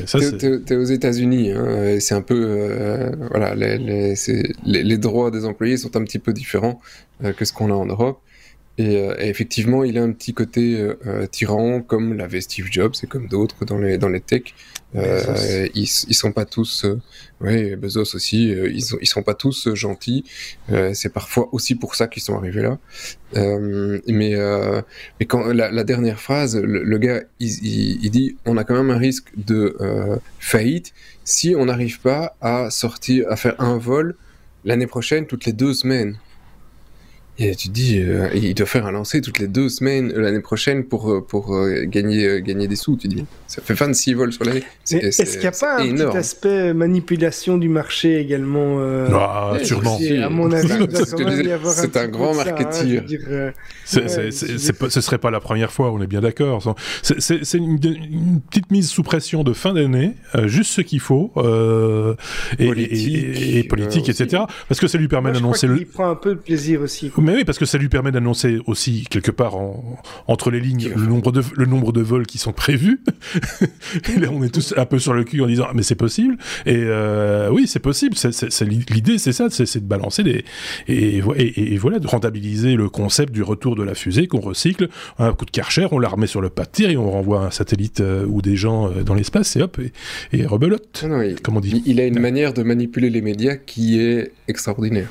T'es aux États-Unis. Hein, c'est un peu, euh, voilà, les, droits des employés sont un petit peu différents euh, que ce qu'on a en Europe. Et, euh, effectivement, il a un petit côté tyran, comme l'avait Steve Jobs et comme d'autres dans les, dans les techs. Ils, ils sont pas tous, oui, Bezos aussi, ils, sont, ils sont pas tous gentils. c'est parfois aussi pour ça qu'ils sont arrivés là. mais, mais quand la, dernière phrase, le, gars, il, il, dit, on a quand même un risque de faillite si on n'arrive pas à sortir, à faire un vol l'année prochaine toutes les deux semaines. Et tu te dis, euh, il doit faire un lancer toutes les deux semaines euh, l'année prochaine pour, euh, pour gagner, gagner des sous, tu dis. Ça fait 26 vols sur l'année. Est-ce qu'il n'y a pas un petit aspect manipulation du marché également ah, Sûrement. À mon avis, c'est un, grand hein, marketing. ce serait pas la première fois, on est bien d'accord. C'est une, petite mise sous pression de fin d'année, juste ce qu'il faut, et, politique, politique etc. Parce que ça lui permet d'annoncer le. Il prend un peu de plaisir aussi. Mais oui, parce que ça lui permet d'annoncer aussi, quelque part, entre les lignes, le nombre, de, le nombre de vols qui sont prévus. et là, on est tous un peu sur le cul en disant, ah, mais c'est possible. Et euh, oui, c'est possible. L'idée, c'est ça, c'est de balancer des... Et, et, voilà, de rentabiliser le concept du retour de la fusée qu'on recycle. Un coup de karcher, on la remet sur le pas de tir et on renvoie un satellite euh, ou des gens euh, dans l'espace et hop, et, rebelote, il, comme on dit? Il a une manière de manipuler les médias qui est extraordinaire.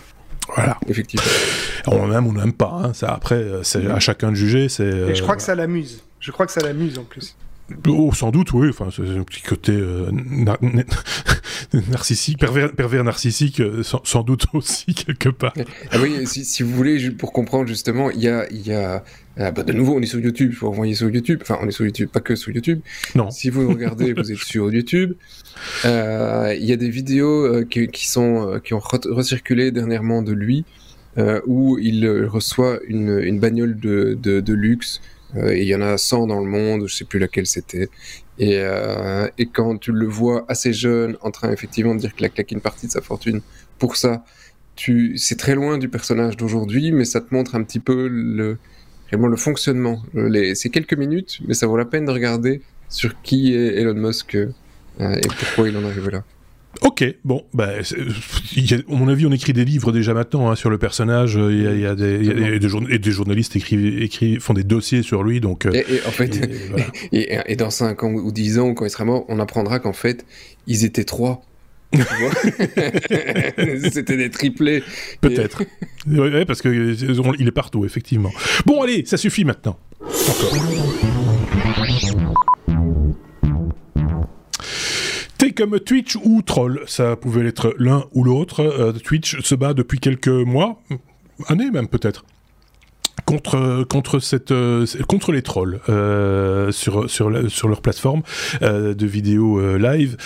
Voilà. Effectivement. On aime ou on n'aime pas. Hein. Ça, après, euh, c'est à chacun de juger. Et je crois euh, que ça l'amuse. Je crois que ça l'amuse en plus. Oh, sans doute, oui. Enfin, c'est un petit côté euh, narcissique, pervers, narcissique, sans, doute aussi quelque part. Ah oui, si, vous voulez, pour comprendre justement, il y a, y a bah, de nouveau, on est sur YouTube. Il faut envoyer sur YouTube. Enfin, on est sur YouTube, pas que sur YouTube. Non. Si vous regardez, vous êtes sur YouTube. Il y a des vidéos qui, sont qui ont recirculé dernièrement de lui euh, où il reçoit une, une bagnole de, de, de luxe. Euh, il y en a 100 dans le monde, je sais plus laquelle c'était. Et, euh, et quand tu le vois assez jeune, en train effectivement de dire qu'il a claqué une partie de sa fortune pour ça, c'est très loin du personnage d'aujourd'hui, mais ça te montre un petit peu le, vraiment le fonctionnement. Les, c'est quelques minutes, mais ça vaut la peine de regarder sur qui est Elon Musk euh, et pourquoi il en arrive là. Ok, bon, bah, à mon avis, on écrit des livres déjà maintenant hein, sur le personnage. Il y a, des, et des, journalistes écrivent, écrivent, font des dossiers sur lui. Donc, euh, et, en fait, et, dans 5 ans ou 10 ans, quand il sera mort, on apprendra qu'en fait, ils étaient trois. C'était des triplés. Peut-être. ouais, parce qu'il est partout, effectivement. Bon, allez, ça suffit maintenant. Encore. Comme Twitch ou Troll, ça pouvait être l'un ou l'autre. Euh, Twitch se bat depuis quelques mois, années même peut-être, contre euh, les trolls euh, sur leur plateforme de vidéo live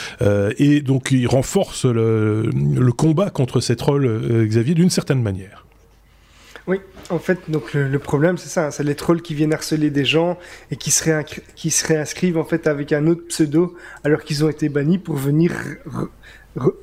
et donc ils renforcent le combat contre ces trolls Xavier d'une certaine manière. En fait, donc le, problème, c'est ça, c'est les trolls qui viennent harceler des gens et qui se, réinscrivent en fait avec un autre pseudo alors qu'ils ont été bannis pour venir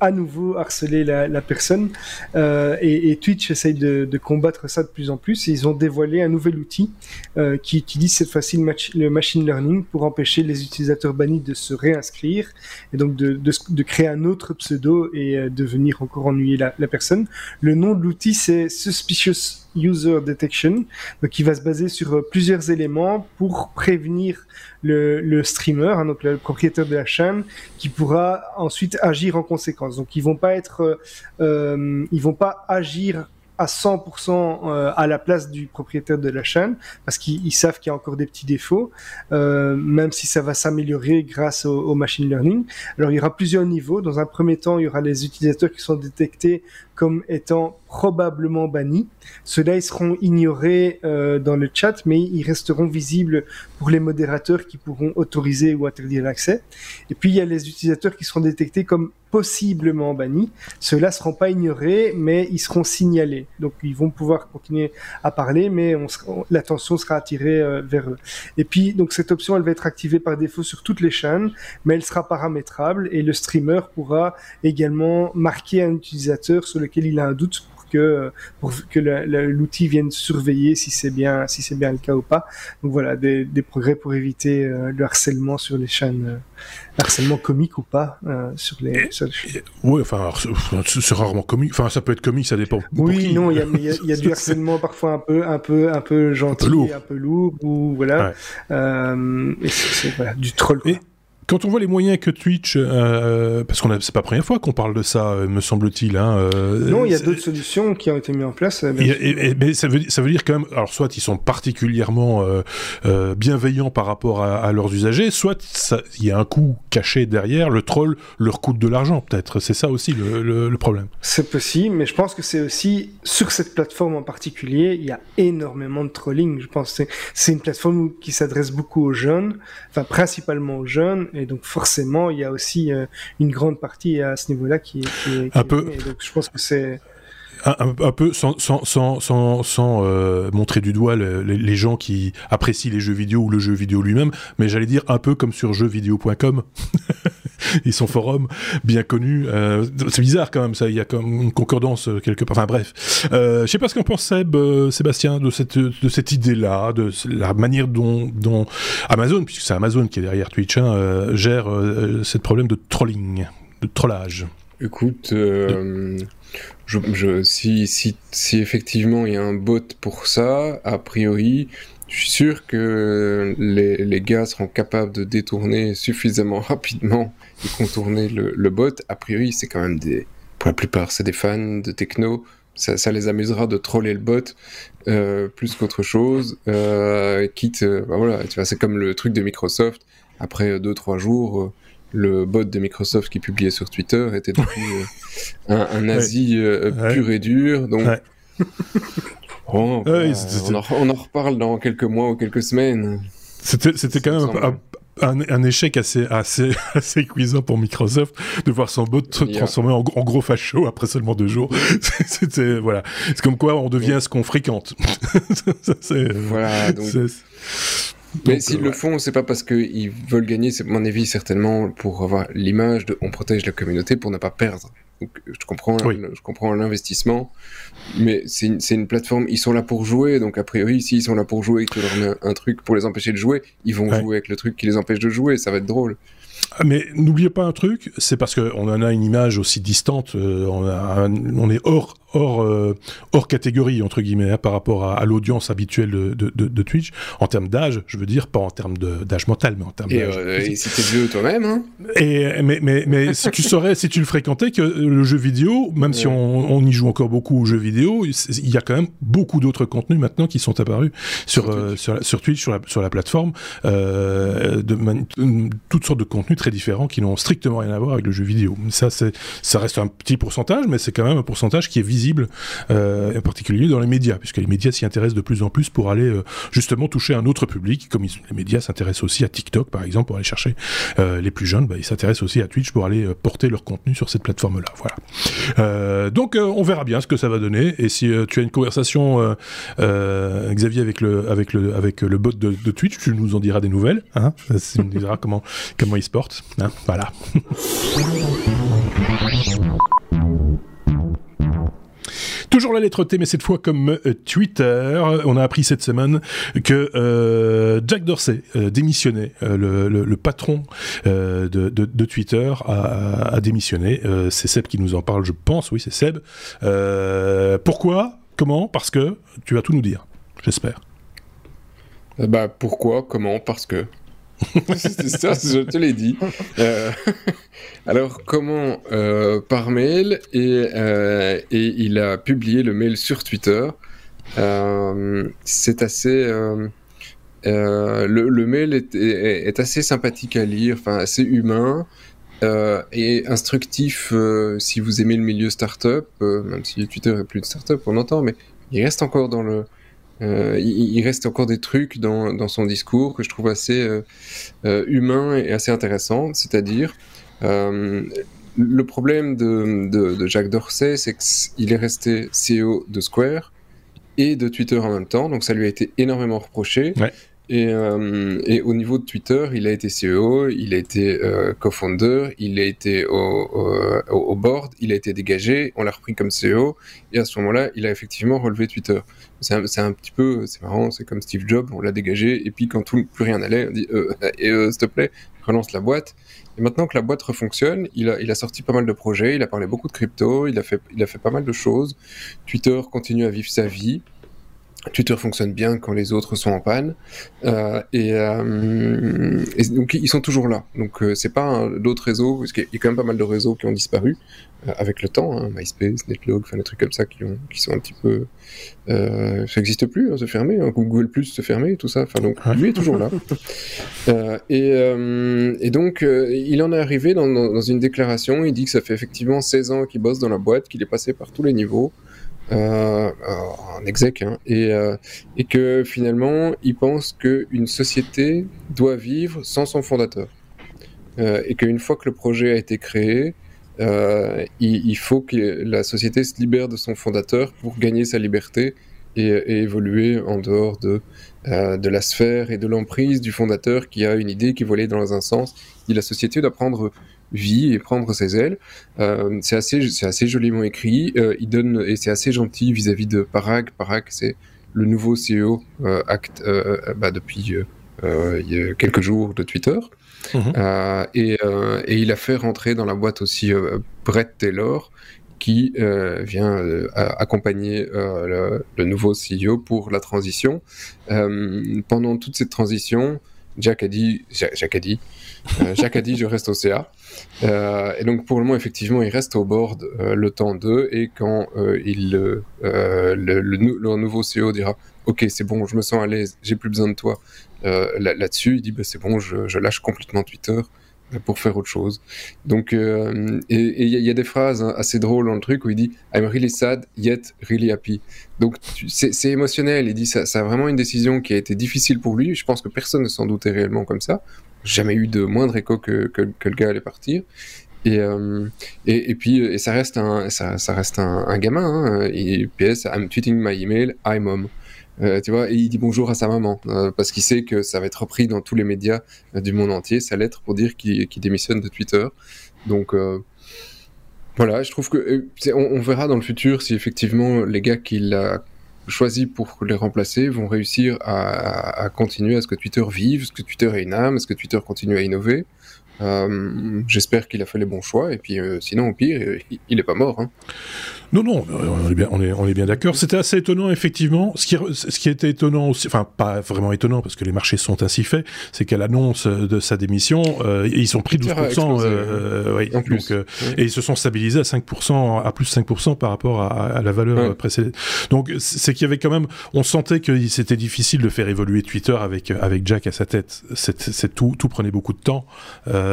à nouveau harceler la, personne. Euh, et, Twitch essaye de, combattre ça de plus en plus. ils ont dévoilé un nouvel outil euh, qui utilise cette fois-ci le, machine learning pour empêcher les utilisateurs bannis de se réinscrire et donc de, de, créer un autre pseudo et euh, de venir encore ennuyer la, la personne. Le nom de l'outil c'est Suspicious User Detection, donc qui va se baser sur plusieurs éléments pour prévenir le, streamer, hein, donc le propriétaire de la chaîne, qui pourra ensuite agir en conséquence. Donc ils vont pas être, euh, ils vont pas agir à 100% euh, à la place du propriétaire de la chaîne parce qu'ils savent qu'il y a encore des petits défauts, euh, même si ça va s'améliorer grâce au, machine learning. Alors il y aura plusieurs niveaux. Dans un premier temps, il y aura les utilisateurs qui sont détectés comme étant probablement bannis. Ceux-là, ils seront ignorés euh, dans le chat, mais ils resteront visibles pour les modérateurs qui pourront autoriser ou interdire l'accès. Et puis, il y a les utilisateurs qui seront détectés comme possiblement bannis. Ceux-là seront pas ignorés, mais ils seront signalés. Donc, ils vont pouvoir continuer à parler, mais l'attention sera attirée euh, vers eux. Et puis, donc, cette option, elle va être activée par défaut sur toutes les chaînes, mais elle sera paramétrable et le streamer pourra également marquer un utilisateur sur lequel il a un doute pour que pour que l'outil vienne surveiller si c'est bien si bien le cas ou pas. Donc voilà des, des progrès pour éviter euh, le harcèlement sur les chaînes, euh, harcèlement comique ou pas euh, sur les. Sur les oui, enfin c'est rarement comique. Enfin ça peut être comique, ça dépend. Oui, non, il y a, y, y a du harcèlement parfois un peu un peu un peu gentil, un peu lourd, un peu lourd ou voilà. Ouais. Euh, voilà, du troll. Quoi. Et quand on voit les moyens que Twitch, euh, parce qu'on c'est pas la première fois qu'on parle de ça, euh, me semble-t-il. Hein, euh, non, il y a d'autres solutions qui ont été mises en place. Et, et, et, mais ça veut, ça veut dire quand même, alors soit ils sont particulièrement euh, euh, bienveillants par rapport à, à leurs usagers, soit il y a un coût caché derrière. Le troll leur coûte de l'argent, peut-être. C'est ça aussi le, le, le problème. C'est possible, mais je pense que c'est aussi sur cette plateforme en particulier, il y a énormément de trolling. Je pense que c'est une plateforme qui s'adresse beaucoup aux jeunes, enfin principalement aux jeunes et donc forcément il y a aussi euh, une grande partie à ce niveau-là qui, qui, est un peu. Et donc je pense que c'est un, peu sans, sans, sans, sans, sans euh, montrer du doigt le, les, les, gens qui apprécient les jeux vidéo ou le jeu vidéo lui-même, mais j'allais dire un peu comme sur jeuxvideo.com. Ils sont forums bien connus. Euh, c'est bizarre quand même, ça. Il y a comme une concordance euh, quelque part. Enfin bref, euh, je sais pas ce qu'en pense Seb, euh, Sébastien de cette de cette idée-là, de la manière dont, Amazon, puisque c'est Amazon qui est derrière Twitch, hein, euh, gère ce problème de trolling, de trollage. Écoute, si, si, si, effectivement il y a un bot pour ça, a priori, je suis sûr que les, les gars seront capables de détourner suffisamment rapidement et contourner le, le bot. A priori, c'est quand même des, pour la plupart, c'est des fans de techno. Ça, ça, les amusera de troller le bot euh, plus qu'autre chose. Euh, quitte, bah voilà, tu vois, c'est comme le truc de Microsoft. Après 2-3 jours le bot de Microsoft qui publiait sur Twitter était devenu euh, un, un, nazi euh, ouais. pur et dur. Donc, ouais. ouais, on, en, on, en, reparle dans quelques mois ou quelques semaines. C'était quand même un, un, un, échec assez, assez, assez cuisant pour Microsoft de voir son bot se transformer en, en, gros facho après seulement deux jours. C'était voilà, c'est comme quoi on devient ce qu'on fréquente. voilà. Donc... Mais s'ils euh, le font, c'est pas parce qu'ils veulent gagner, c'est mon avis certainement pour avoir l'image de on protège la communauté pour ne pas perdre. Donc, je comprends, oui. je comprends l'investissement, mais c'est une, une, plateforme. Ils sont là pour jouer, donc a priori, s'ils sont là pour jouer et que tu leur mets un, truc pour les empêcher de jouer, ils vont ouais. jouer avec le truc qui les empêche de jouer. Ça va être drôle. Mais n'oubliez pas un truc, c'est parce qu'on en a une image aussi distante, euh, on, a, on, est hors, hors, euh, hors catégorie, entre guillemets, hein, par rapport à, à l'audience habituelle de, de, de, Twitch, en termes d'âge, je veux dire, pas en termes d'âge mental, mais en termes d'âge. Euh, et si t'es vieux toi-même, hein et, Mais, mais, mais si tu saurais, si tu le fréquentais, que le jeu vidéo, même ouais. si on, on, y joue encore beaucoup aux jeux vidéo, il y a quand même beaucoup d'autres contenus maintenant qui sont apparus sur, sur, Twitch. sur, Twitch, sur la, sur la plateforme, de, de, toutes sortes de contenus très différents qui n'ont strictement rien à voir avec le jeu vidéo. Ça, ça reste un petit pourcentage, mais c'est quand même un pourcentage qui est visible, euh, en particulier dans les médias, puisque les médias s'y intéressent de plus en plus pour aller euh, justement toucher un autre public, comme ils, les médias s'intéressent aussi à TikTok, par exemple, pour aller chercher euh, les plus jeunes, bah, ils s'intéressent aussi à Twitch pour aller porter leur contenu sur cette plateforme-là. Voilà. Donc, on verra bien ce que ça va donner, et si tu as une conversation, Xavier, avec le, avec le, avec le bot de, Twitch, tu nous en diras des nouvelles, hein, nous diras comment, comment il se porte. Hein, voilà. Toujours la lettre T, mais cette fois comme euh, Twitter. On a appris cette semaine que euh, Jack Dorsey euh, démissionnait, le, patron de, Twitter a, a démissionné. c'est Seb qui nous en parle, je pense. Oui, c'est Seb. pourquoi? Comment? Parce que tu vas tout nous dire, j'espère. bah pourquoi? Comment? Parce que. C'est ça, je te l'ai dit. Euh, alors, comment Par mail, et, et, il a publié le mail sur Twitter. c'est assez. Le, mail est, assez sympathique à lire, enfin assez humain. Euh, et instructif euh, si vous aimez le milieu startup, euh, même si Twitter est plus de startup, on entend, mais il reste encore dans le, il, il, reste encore des trucs dans, son discours que je trouve assez humain et assez intéressant. C'est-à-dire, le problème de, Jacques Dorsey, c'est qu'il est resté CEO de Square et de Twitter en même temps, donc ça lui a été énormément reproché. Et, euh, et, au niveau de Twitter, il a été CEO, il a été euh, co-founder, il a été au, board, il a été dégagé, on l'a repris comme CEO, et à ce moment-là, il a effectivement relevé Twitter. C'est un, un, petit peu, c'est marrant, c'est comme Steve Jobs, on l'a dégagé, et puis quand tout, plus rien n'allait, on dit, euh, euh, s'il te plaît, relance la boîte. Et maintenant que la boîte refonctionne, il a, il a sorti pas mal de projets, il a parlé beaucoup de crypto, il a fait, il a fait pas mal de choses. Twitter continue à vivre sa vie. Twitter fonctionne bien quand les autres sont en panne euh, et, euh, et, donc ils sont toujours là. Donc euh, c'est pas d'autres réseaux parce qu'il y a quand même pas mal de réseaux qui ont disparu euh, avec le temps, hein, MySpace, Netlog, enfin des trucs comme ça qui, ont, qui sont un petit peu ça n'existe plus, hein, se fermer, hein, Google Plus se fermer, tout ça. Enfin donc lui est toujours là. et, et donc il en est arrivé dans, dans, dans, une déclaration. Il dit que ça fait effectivement 16 ans qu'il bosse dans la boîte, qu'il est passé par tous les niveaux. Euh, en exec, hein, et, euh, et que finalement, il pense qu'une société doit vivre sans son fondateur. Euh, et qu'une fois que le projet a été créé, euh, il, faut que la société se libère de son fondateur pour gagner sa liberté et, évoluer en dehors de, euh, de la sphère et de l'emprise du fondateur qui a une idée qui volait dans un sens. Et la société doit prendre vie et prendre ses ailes. Euh, c'est assez, c'est assez joliment écrit. Euh, il donne et c'est assez gentil vis-à-vis de Parag. Parag, c'est le nouveau CEO euh, Act euh, bah, depuis il y a quelques jours de Twitter. Mmh. Et, et, il a fait rentrer dans la boîte aussi Brett Taylor, qui euh, vient euh, accompagner euh, le, le, nouveau CEO pour la transition. pendant toute cette transition, Jack a dit, Jack a dit, Jacques a dit, je reste au CA. Euh, et donc pour le moment, effectivement, il reste au board euh, le temps d'eux. Et quand euh, il, le, le, nouveau CEO dira, ok, c'est bon, je me sens à l'aise, j'ai plus besoin de toi là-dessus, là il dit, bah, c'est bon, je, lâche complètement Twitter pour faire autre chose. Donc, euh, et il y, y, a des phrases hein, assez drôles dans le truc où il dit I'm really sad yet really happy. Donc c'est émotionnel. Il dit ça, ça a vraiment une décision qui a été difficile pour lui. Je pense que personne ne s'en doutait réellement comme ça. Jamais eu de moindre écho que, que, le gars allait partir. Et, euh, et, puis et ça reste un ça, reste un, gamin. Hein. Et PS I'm tweeting my email hi mom. Euh, tu vois, et il dit bonjour à sa maman euh, parce qu'il sait que ça va être repris dans tous les médias euh, du monde entier, sa lettre pour dire qu'il qu démissionne de Twitter. Donc euh, voilà, je trouve que euh, on, on, verra dans le futur si effectivement les gars qu'il a choisi pour les remplacer vont réussir à, à, continuer à ce que Twitter vive, ce que Twitter ait une âme, ce que Twitter continue à innover. Euh, J'espère qu'il a fait les bons choix, et puis euh, sinon, au pire, il n'est pas mort. Hein. Non, non, on est bien, on est, on est bien d'accord. C'était assez étonnant, effectivement. Ce qui, ce qui était étonnant aussi, enfin, pas vraiment étonnant, parce que les marchés sont ainsi faits, c'est qu'à l'annonce de sa démission, euh, ils sont pris 12%. Euh, oui, donc, oui. Et ils se sont stabilisés à 5%, à plus 5% par rapport à, à la valeur ouais. précédente. Donc, c'est qu'il y avait quand même, on sentait que c'était difficile de faire évoluer Twitter avec, avec Jack à sa tête. C'est tout, tout prenait beaucoup de temps. Euh,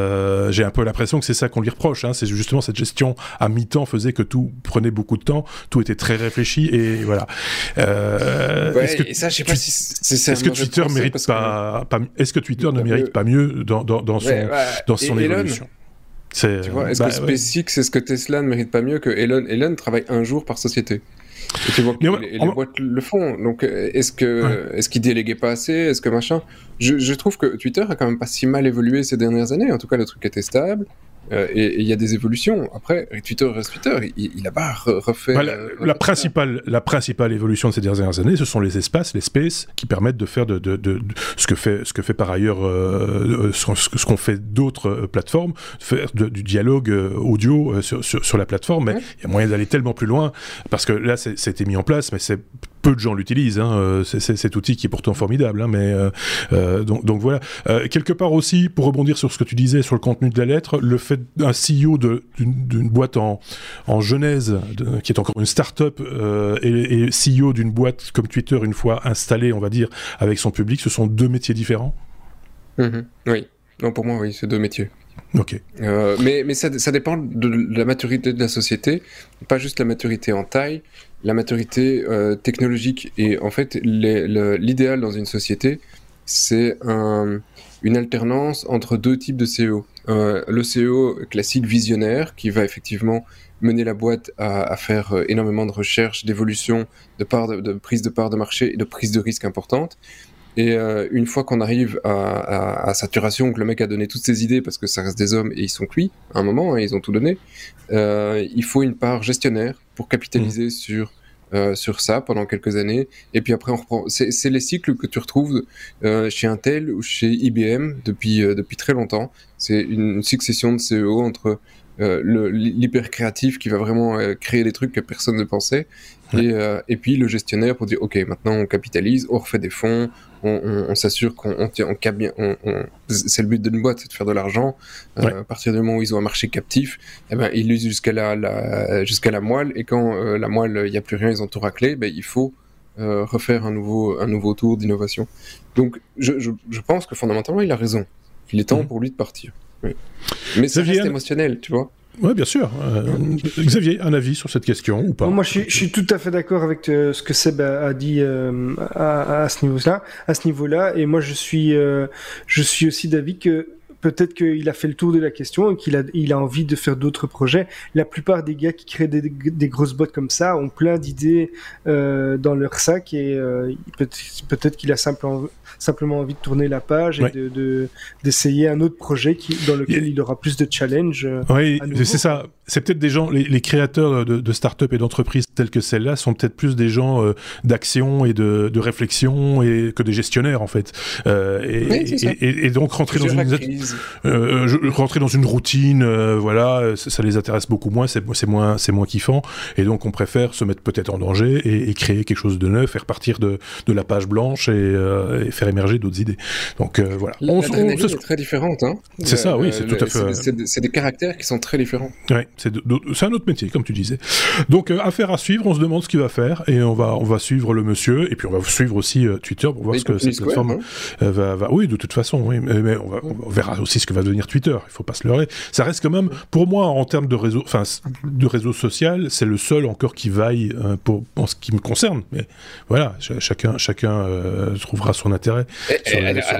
J'ai un peu l'impression que c'est ça qu'on lui reproche. Hein. C'est justement cette gestion à mi-temps faisait que tout prenait beaucoup de temps, tout était très réfléchi et voilà. Euh, ouais, est-ce que, ça, je sais pas si c'est est-ce que Twitter mérite pas, pas est-ce que Twitter ne mérite pas mieux dans, dans, dans son, ouais, ouais. dans son et évolution? Elon, est-ce bah, que SpaceX, c'est ce que Tesla ne mérite pas mieux que Elon Elon travaille un jour par société? Et tu vois que les, boîtes le font. Donc, est-ce que ouais. est-ce qu'ils déléguaient pas assez? Est-ce que machin? Je, je, trouve que Twitter a quand même pas si mal évolué ces dernières années. En tout cas, le truc était stable. Euh, et il y a des évolutions. Après, Twitter reste Twitter. Il, a pas refait. Bah, la, principale, la principale évolution de ces dernières années, ce sont les espaces, les spaces, qui permettent de faire de, de, de, ce que fait ce que fait par ailleurs euh, ce, qu'on fait d'autres plateformes, faire du dialogue audio sur, sur, sur, la plateforme. Mais il y a moyen d'aller tellement plus loin parce que là, c'était mis en place, mais c'est peu de gens l'utilisent. Hein, euh, cet outil qui est pourtant formidable. Hein, mais euh, euh, donc, voilà. quelque part aussi, pour rebondir sur ce que tu disais sur le contenu de la lettre, le fait d'un CEO d'une boîte en, en genèse, qui est encore une start-up, et, et CEO d'une boîte comme Twitter, une fois installée, on va dire, avec son public, ce sont deux métiers différents? Mm-hmm. Oui. Non, pour moi, oui, c'est deux métiers. Ok. mais ça, dépend de la maturité de la société, pas juste la maturité en taille, la maturité euh, technologique. Et en fait, l'idéal dans une société, c'est un, une alternance entre deux types de CEO. Euh, le CEO classique visionnaire, qui va effectivement mener la boîte à, faire euh, énormément de recherche, d'évolution, de, part de, prise de part de marché et de prise de risque importante. Et une fois qu'on arrive à, à, saturation, que le mec a donné toutes ses idées parce que ça reste des hommes et ils sont cuits à un moment, hein, ils ont tout donné, il faut une part gestionnaire pour capitaliser mmh. sur euh, sur ça pendant quelques années. Et puis après, on reprend. C'est les cycles que tu retrouves euh, chez Intel ou chez IBM depuis, euh, depuis très longtemps. C'est une succession de CEO entre l'hyper créatif qui va vraiment créer des trucs que personne ne pensait et, et, puis le gestionnaire pour dire ok maintenant on capitalise on refait des fonds on, s'assure qu'on on, on, bien. c'est le but d'une boîte, c'est de faire de l'argent. Euh, à partir du moment où ils ont un marché captif, eh ben, ils l'usent jusqu'à la, jusqu'à la moelle. Et quand euh, la moelle, il n'y a plus rien, ils ont tout raclé, ben, il faut euh, refaire un nouveau, un nouveau tour d'innovation. Donc, je, je, pense que fondamentalement, il a raison. Il est temps mhm. pour lui de partir. Mais ça reste émotionnel, tu vois. Oui, bien sûr. Euh, Xavier, un avis sur cette question ou pas? Moi, je suis, tout à fait d'accord avec euh, ce que Seb a, dit euh, à, ce niveau-là. À ce niveau-là, et moi, je suis, je suis aussi d'avis que peut-être qu'il a fait le tour de la question et qu'il a, il a envie de faire d'autres projets. La plupart des gars qui créent des, des grosses boîtes comme ça ont plein d'idées dans leur sac et peut-être qu'il a simplement, simplement envie de tourner la page et de d'essayer un autre projet qui, dans lequel il aura plus de challenge. Euh, oui, c'est ça. C'est peut-être des gens, les, créateurs de, de start-up et d'entreprises telles que celle-là sont peut-être plus des gens euh, d'action et de, de, réflexion et que des gestionnaires en fait. Euh, et, et, donc rentrer dans une euh, rentrer dans une routine, voilà, ça, les intéresse beaucoup moins. C'est moins c'est moins kiffant. Et donc on préfère se mettre peut-être en danger et, créer quelque chose de neuf, et repartir de, de la page blanche et, faire émerger d'autres idées. Donc voilà. on, c'est très différente. Hein. C'est ça, oui, c'est tout à fait. C'est des caractères qui sont très différents. Ouais, c'est un autre métier, comme tu disais. Donc euh, affaire à suivre. On se demande ce qu'il va faire et on va on va suivre le monsieur et puis on va suivre aussi euh, Twitter pour voir ce que cette plateforme hein. va, va, Oui, de toute façon, oui, mais, on, va, on, verra aussi ce que va devenir Twitter. Il faut pas se leurrer. Ça reste quand même, pour moi, en termes de réseau, enfin de réseau social, c'est le seul encore qui vaille pour en ce qui me concerne. Mais voilà, chacun chacun trouvera son intérêt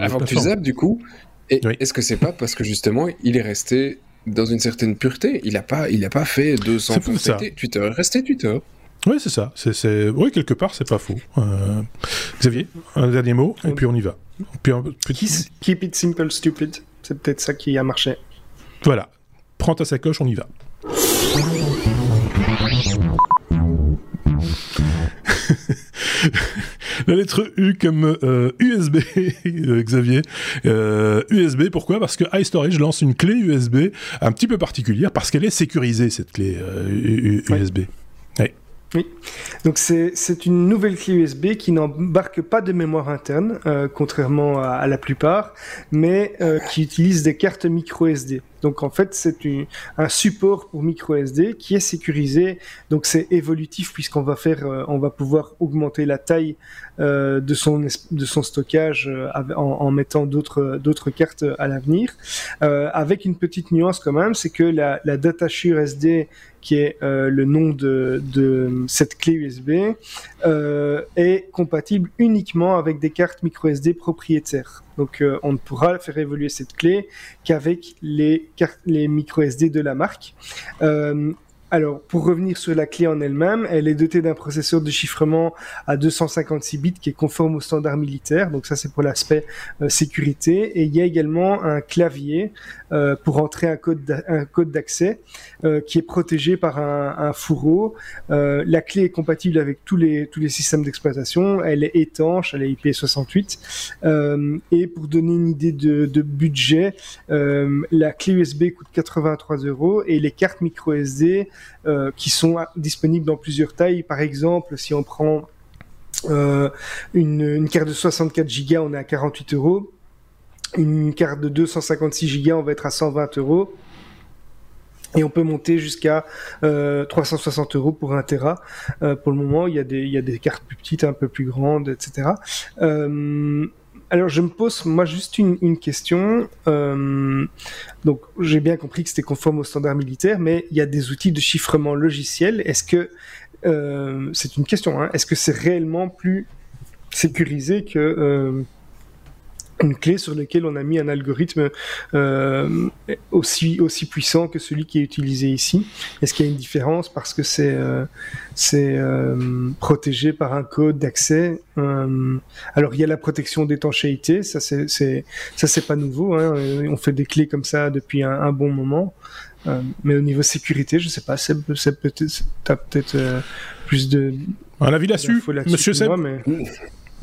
avant que tu zappes, du coup, est-ce que c'est pas parce que justement, il est resté dans une certaine pureté Il n'a pas, il a pas fait 200 ça. Twitter, est resté Twitter. Oui, c'est ça. C'est, Oui, quelque part, c'est pas faux. Euh, Xavier, un dernier mot, et puis on y va. Puis petit... Keep it simple, stupid. C'est peut-être ça qui a marché. Voilà. Prends ta sacoche, on y va. la lettre U comme USB, euh, euh, Xavier. USB, euh, pourquoi? Parce que iStorage lance une clé USB un petit peu particulière parce qu'elle est sécurisée, cette clé USB. Oui, donc c'est une nouvelle clé USB qui n'embarque pas de mémoire interne, contrairement à, la plupart, mais qui utilise des cartes micro SD. Donc en fait, c'est un support pour micro SD qui est sécurisé. Donc c'est évolutif puisqu'on va faire, euh, on va pouvoir augmenter la taille euh, de son de son stockage euh, en, mettant d'autres d'autres cartes à l'avenir. avec une petite nuance quand même, c'est que la, la datashure SD qui est le nom de, cette clé USB, est compatible uniquement avec des cartes micro SD propriétaires. Donc euh, on ne pourra faire évoluer cette clé qu'avec les, les micro SD de la marque. Alors, pour revenir sur la clé en elle-même, elle est dotée d'un processeur de chiffrement à 256 bits qui est conforme aux standards militaires. Donc ça, c'est pour l'aspect euh, sécurité. Et il y a également un clavier euh, pour entrer un code d'accès euh, qui est protégé par un, fourreau. La clé est compatible avec tous les systèmes d'exploitation. Elle est étanche, elle est IP68. Euh, et pour donner une idée de, de budget, la clé USB coûte 83 euros et les cartes micro SD euh, qui sont disponibles dans plusieurs tailles. Par exemple, si on prend euh, une, carte de 64 Go, on est à 48 euros. Une carte de 256 Go, on va être à 120 euros. Et on peut monter jusqu'à euh, 360 euros pour un Tera. Euh, pour le moment, il y, a des, cartes plus petites, un peu plus grandes, etc. Euh, alors je me pose moi juste une, question. Euh, donc j'ai bien compris que c'était conforme aux standards militaires, mais il y a des outils de chiffrement logiciel. Est-ce que euh, c'est une question hein, Est-ce que c'est réellement plus sécurisé que euh, une clé sur laquelle on a mis un algorithme euh, aussi aussi puissant que celui qui est utilisé ici. Est-ce qu'il y a une différence parce que c'est euh, c'est euh, protégé par un code d'accès Alors il y a la protection d'étanchéité, ça c'est ça c'est pas nouveau. Hein, on fait des clés comme ça depuis un, un bon moment. Mais au niveau sécurité, je sais pas, c'est peut-être t'as peut-être plus de un avis là-dessus, Monsieur Seb. Moi, mais...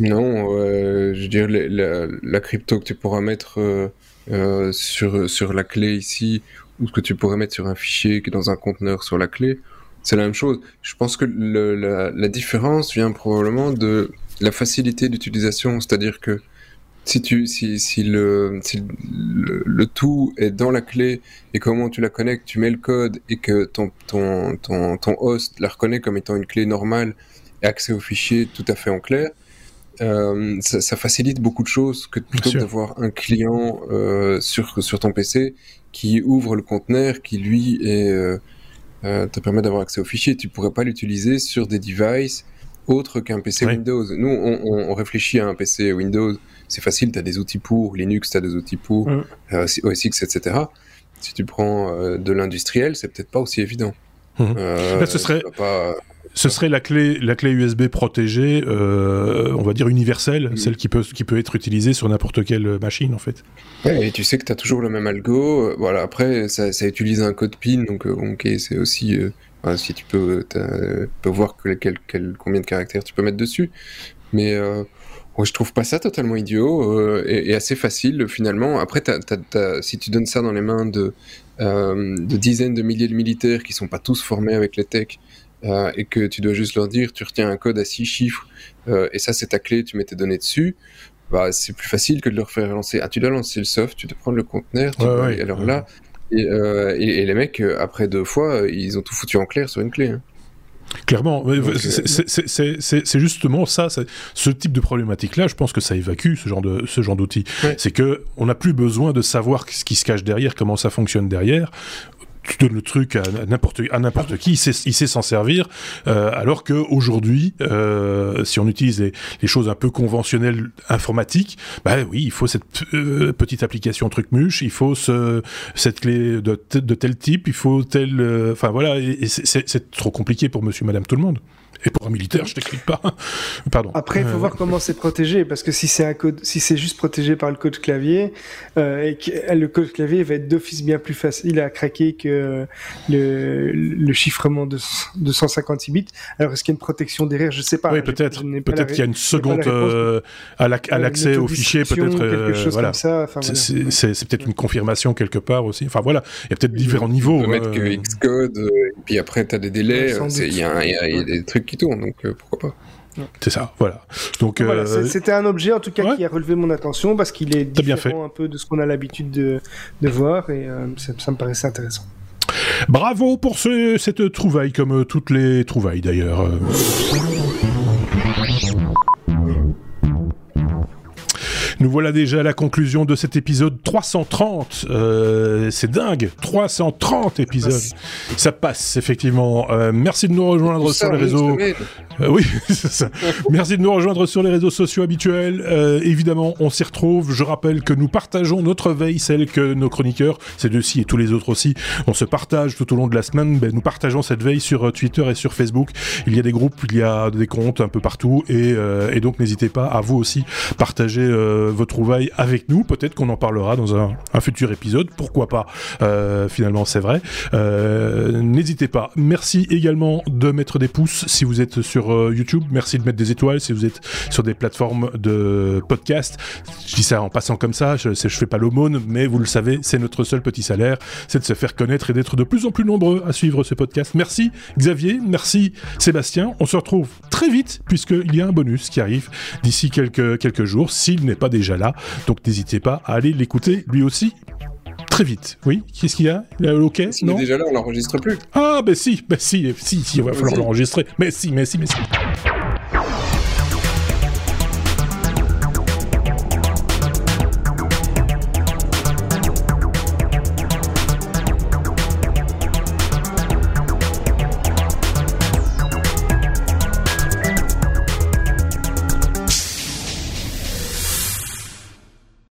Non, euh, je veux dire, la, la, crypto que tu pourras mettre euh, euh, sur, la clé ici, ou ce que tu pourrais mettre sur un fichier qui est dans un conteneur sur la clé, c'est la même chose. Je pense que la, différence vient probablement de la facilité d'utilisation, c'est-à-dire que si, tu, si, si, le, si le, tout est dans la clé et comment tu la connectes, tu mets le code et que ton, ton, ton, ton host la reconnaît comme étant une clé normale et accès au fichier tout à fait en clair, euh, ça, ça, facilite beaucoup de choses que plutôt que d'avoir un client euh, sur, sur ton PC qui ouvre le conteneur, qui lui est, euh, euh te permet d'avoir accès aux fichiers. Tu pourrais pas l'utiliser sur des devices autres qu'un PC oui. Windows. Nous, on, on, réfléchit à un PC Windows. C'est facile, tu as des outils pour. Linux, tu as des outils pour. Mm. OS X, etc. Si tu prends de l'industriel, c'est peut-être pas aussi évident. Mmh. Là, ce serait... Pas ce serait la clé, la clé USB protégée, euh, on va dire universelle, mmh. celle qui peut, qui peut être utilisée sur n'importe quelle machine en fait. Ouais, et tu sais que tu as toujours le même algo. Voilà, après, ça, ça, utilise un code PIN, donc euh, ok, c'est aussi. Euh, si tu peux, peux voir que, quel, quel, combien de caractères tu peux mettre dessus. Mais euh, ouais, je trouve pas ça totalement idiot euh, et, et, assez facile finalement. Après, t as, t as, t as, si tu donnes ça dans les mains de, de dizaines de milliers de militaires qui sont pas tous formés avec les techs euh, et que tu dois juste leur dire tu retiens un code à six chiffres euh, et ça c'est ta clé, tu mets tes données dessus, bah, c'est plus facile que de leur faire lancer. Ah, tu dois lancer le soft, tu dois prendre le conteneur, tu ouais, dois... ouais, alors ouais. là, et, euh, et, et, les mecs, après deux fois, ils ont tout foutu en clair sur une clé. Hein. Clairement, c'est justement ça, ce type de problématique-là. Je pense que ça évacue ce genre de ce genre d'outil. Ouais. C'est que on n'a plus besoin de savoir ce qui se cache derrière, comment ça fonctionne derrière tu donnes le truc à n'importe à n'importe qui, il sait, il sait s'en servir. Euh, alors que aujourd'hui, euh, si on utilise les, choses un peu conventionnelles informatiques, bah oui, il faut cette euh, petite application truc muche, il faut ce, cette clé de, de tel type, il faut tel, euh, enfin voilà, et c'est trop compliqué pour Monsieur, Madame, tout le monde. Et pour un militaire, je t'explique pas. Pardon. Après, il faut euh... voir comment c'est protégé, parce que si c'est un code, si c'est juste protégé par le code clavier, euh, et que le code clavier va être d'office bien plus facile à craquer que le, le chiffrement de, de 156 bits. Alors, est-ce qu'il y a une protection derrière? Je sais pas. Oui, peut-être. Peut-être qu'il y a une seconde euh, à l'accès au fichier, peut-être. Euh, voilà. Enfin, voilà. C'est peut-être une confirmation quelque part aussi. Enfin voilà, il y a peut-être différents niveaux. Tu peux mettre que Xcode, et puis après tu as des délais. Il y, y, y, a des trucs qui tournent, donc euh, pourquoi pas. C'est ça, voilà. Donc voilà, euh... c'était un objet en tout cas ouais. qui a relevé mon attention parce qu'il est différent un peu de ce qu'on a l'habitude de, de, voir et euh, ça, ça, me paraissait intéressant. Bravo pour ce, cette trouvaille, comme toutes les trouvailles d'ailleurs. Nous voilà déjà à la conclusion de cet épisode 330. Euh, c'est dingue, 330 épisodes. Ça passe, effectivement. Euh, merci de nous rejoindre sur les réseaux. Euh, oui, ça. Merci de nous rejoindre sur les réseaux sociaux habituels. Évidemment, on s'y retrouve. Je rappelle que nous partageons notre veille, celle que nos chroniqueurs, ces deux-ci et tous les autres aussi, on se partage tout au long de la semaine. Ben, nous partageons cette veille sur Twitter et sur Facebook. Il y a des groupes, il y a des comptes un peu partout. Et, et donc, n'hésitez pas à vous aussi partager euh, vos trouvailles avec nous. Peut-être qu'on en parlera dans un, futur épisode. Pourquoi pas Finalement, c'est vrai. n'hésitez pas. Merci également de mettre des pouces si vous êtes sur euh, YouTube. Merci de mettre des étoiles si vous êtes sur des plateformes de podcast. Je dis ça en passant comme ça, je, je fais pas l'aumône, mais vous le savez, c'est notre seul petit salaire, c'est de se faire connaître et d'être de plus en plus nombreux à suivre ce podcast. Merci Xavier, merci Sébastien. On se retrouve très vite puisqu'il y a un bonus qui arrive d'ici quelques, quelques jours, s'il n'est pas déjà là. Donc n'hésitez pas à aller l'écouter lui aussi très vite. Oui, qu'est-ce qu'il y a? Ok, non? Déjà là, on l'enregistre plus. Ah, ben si, ben si, si, si, il va falloir l'enregistrer. Mais si, mais si, mais si.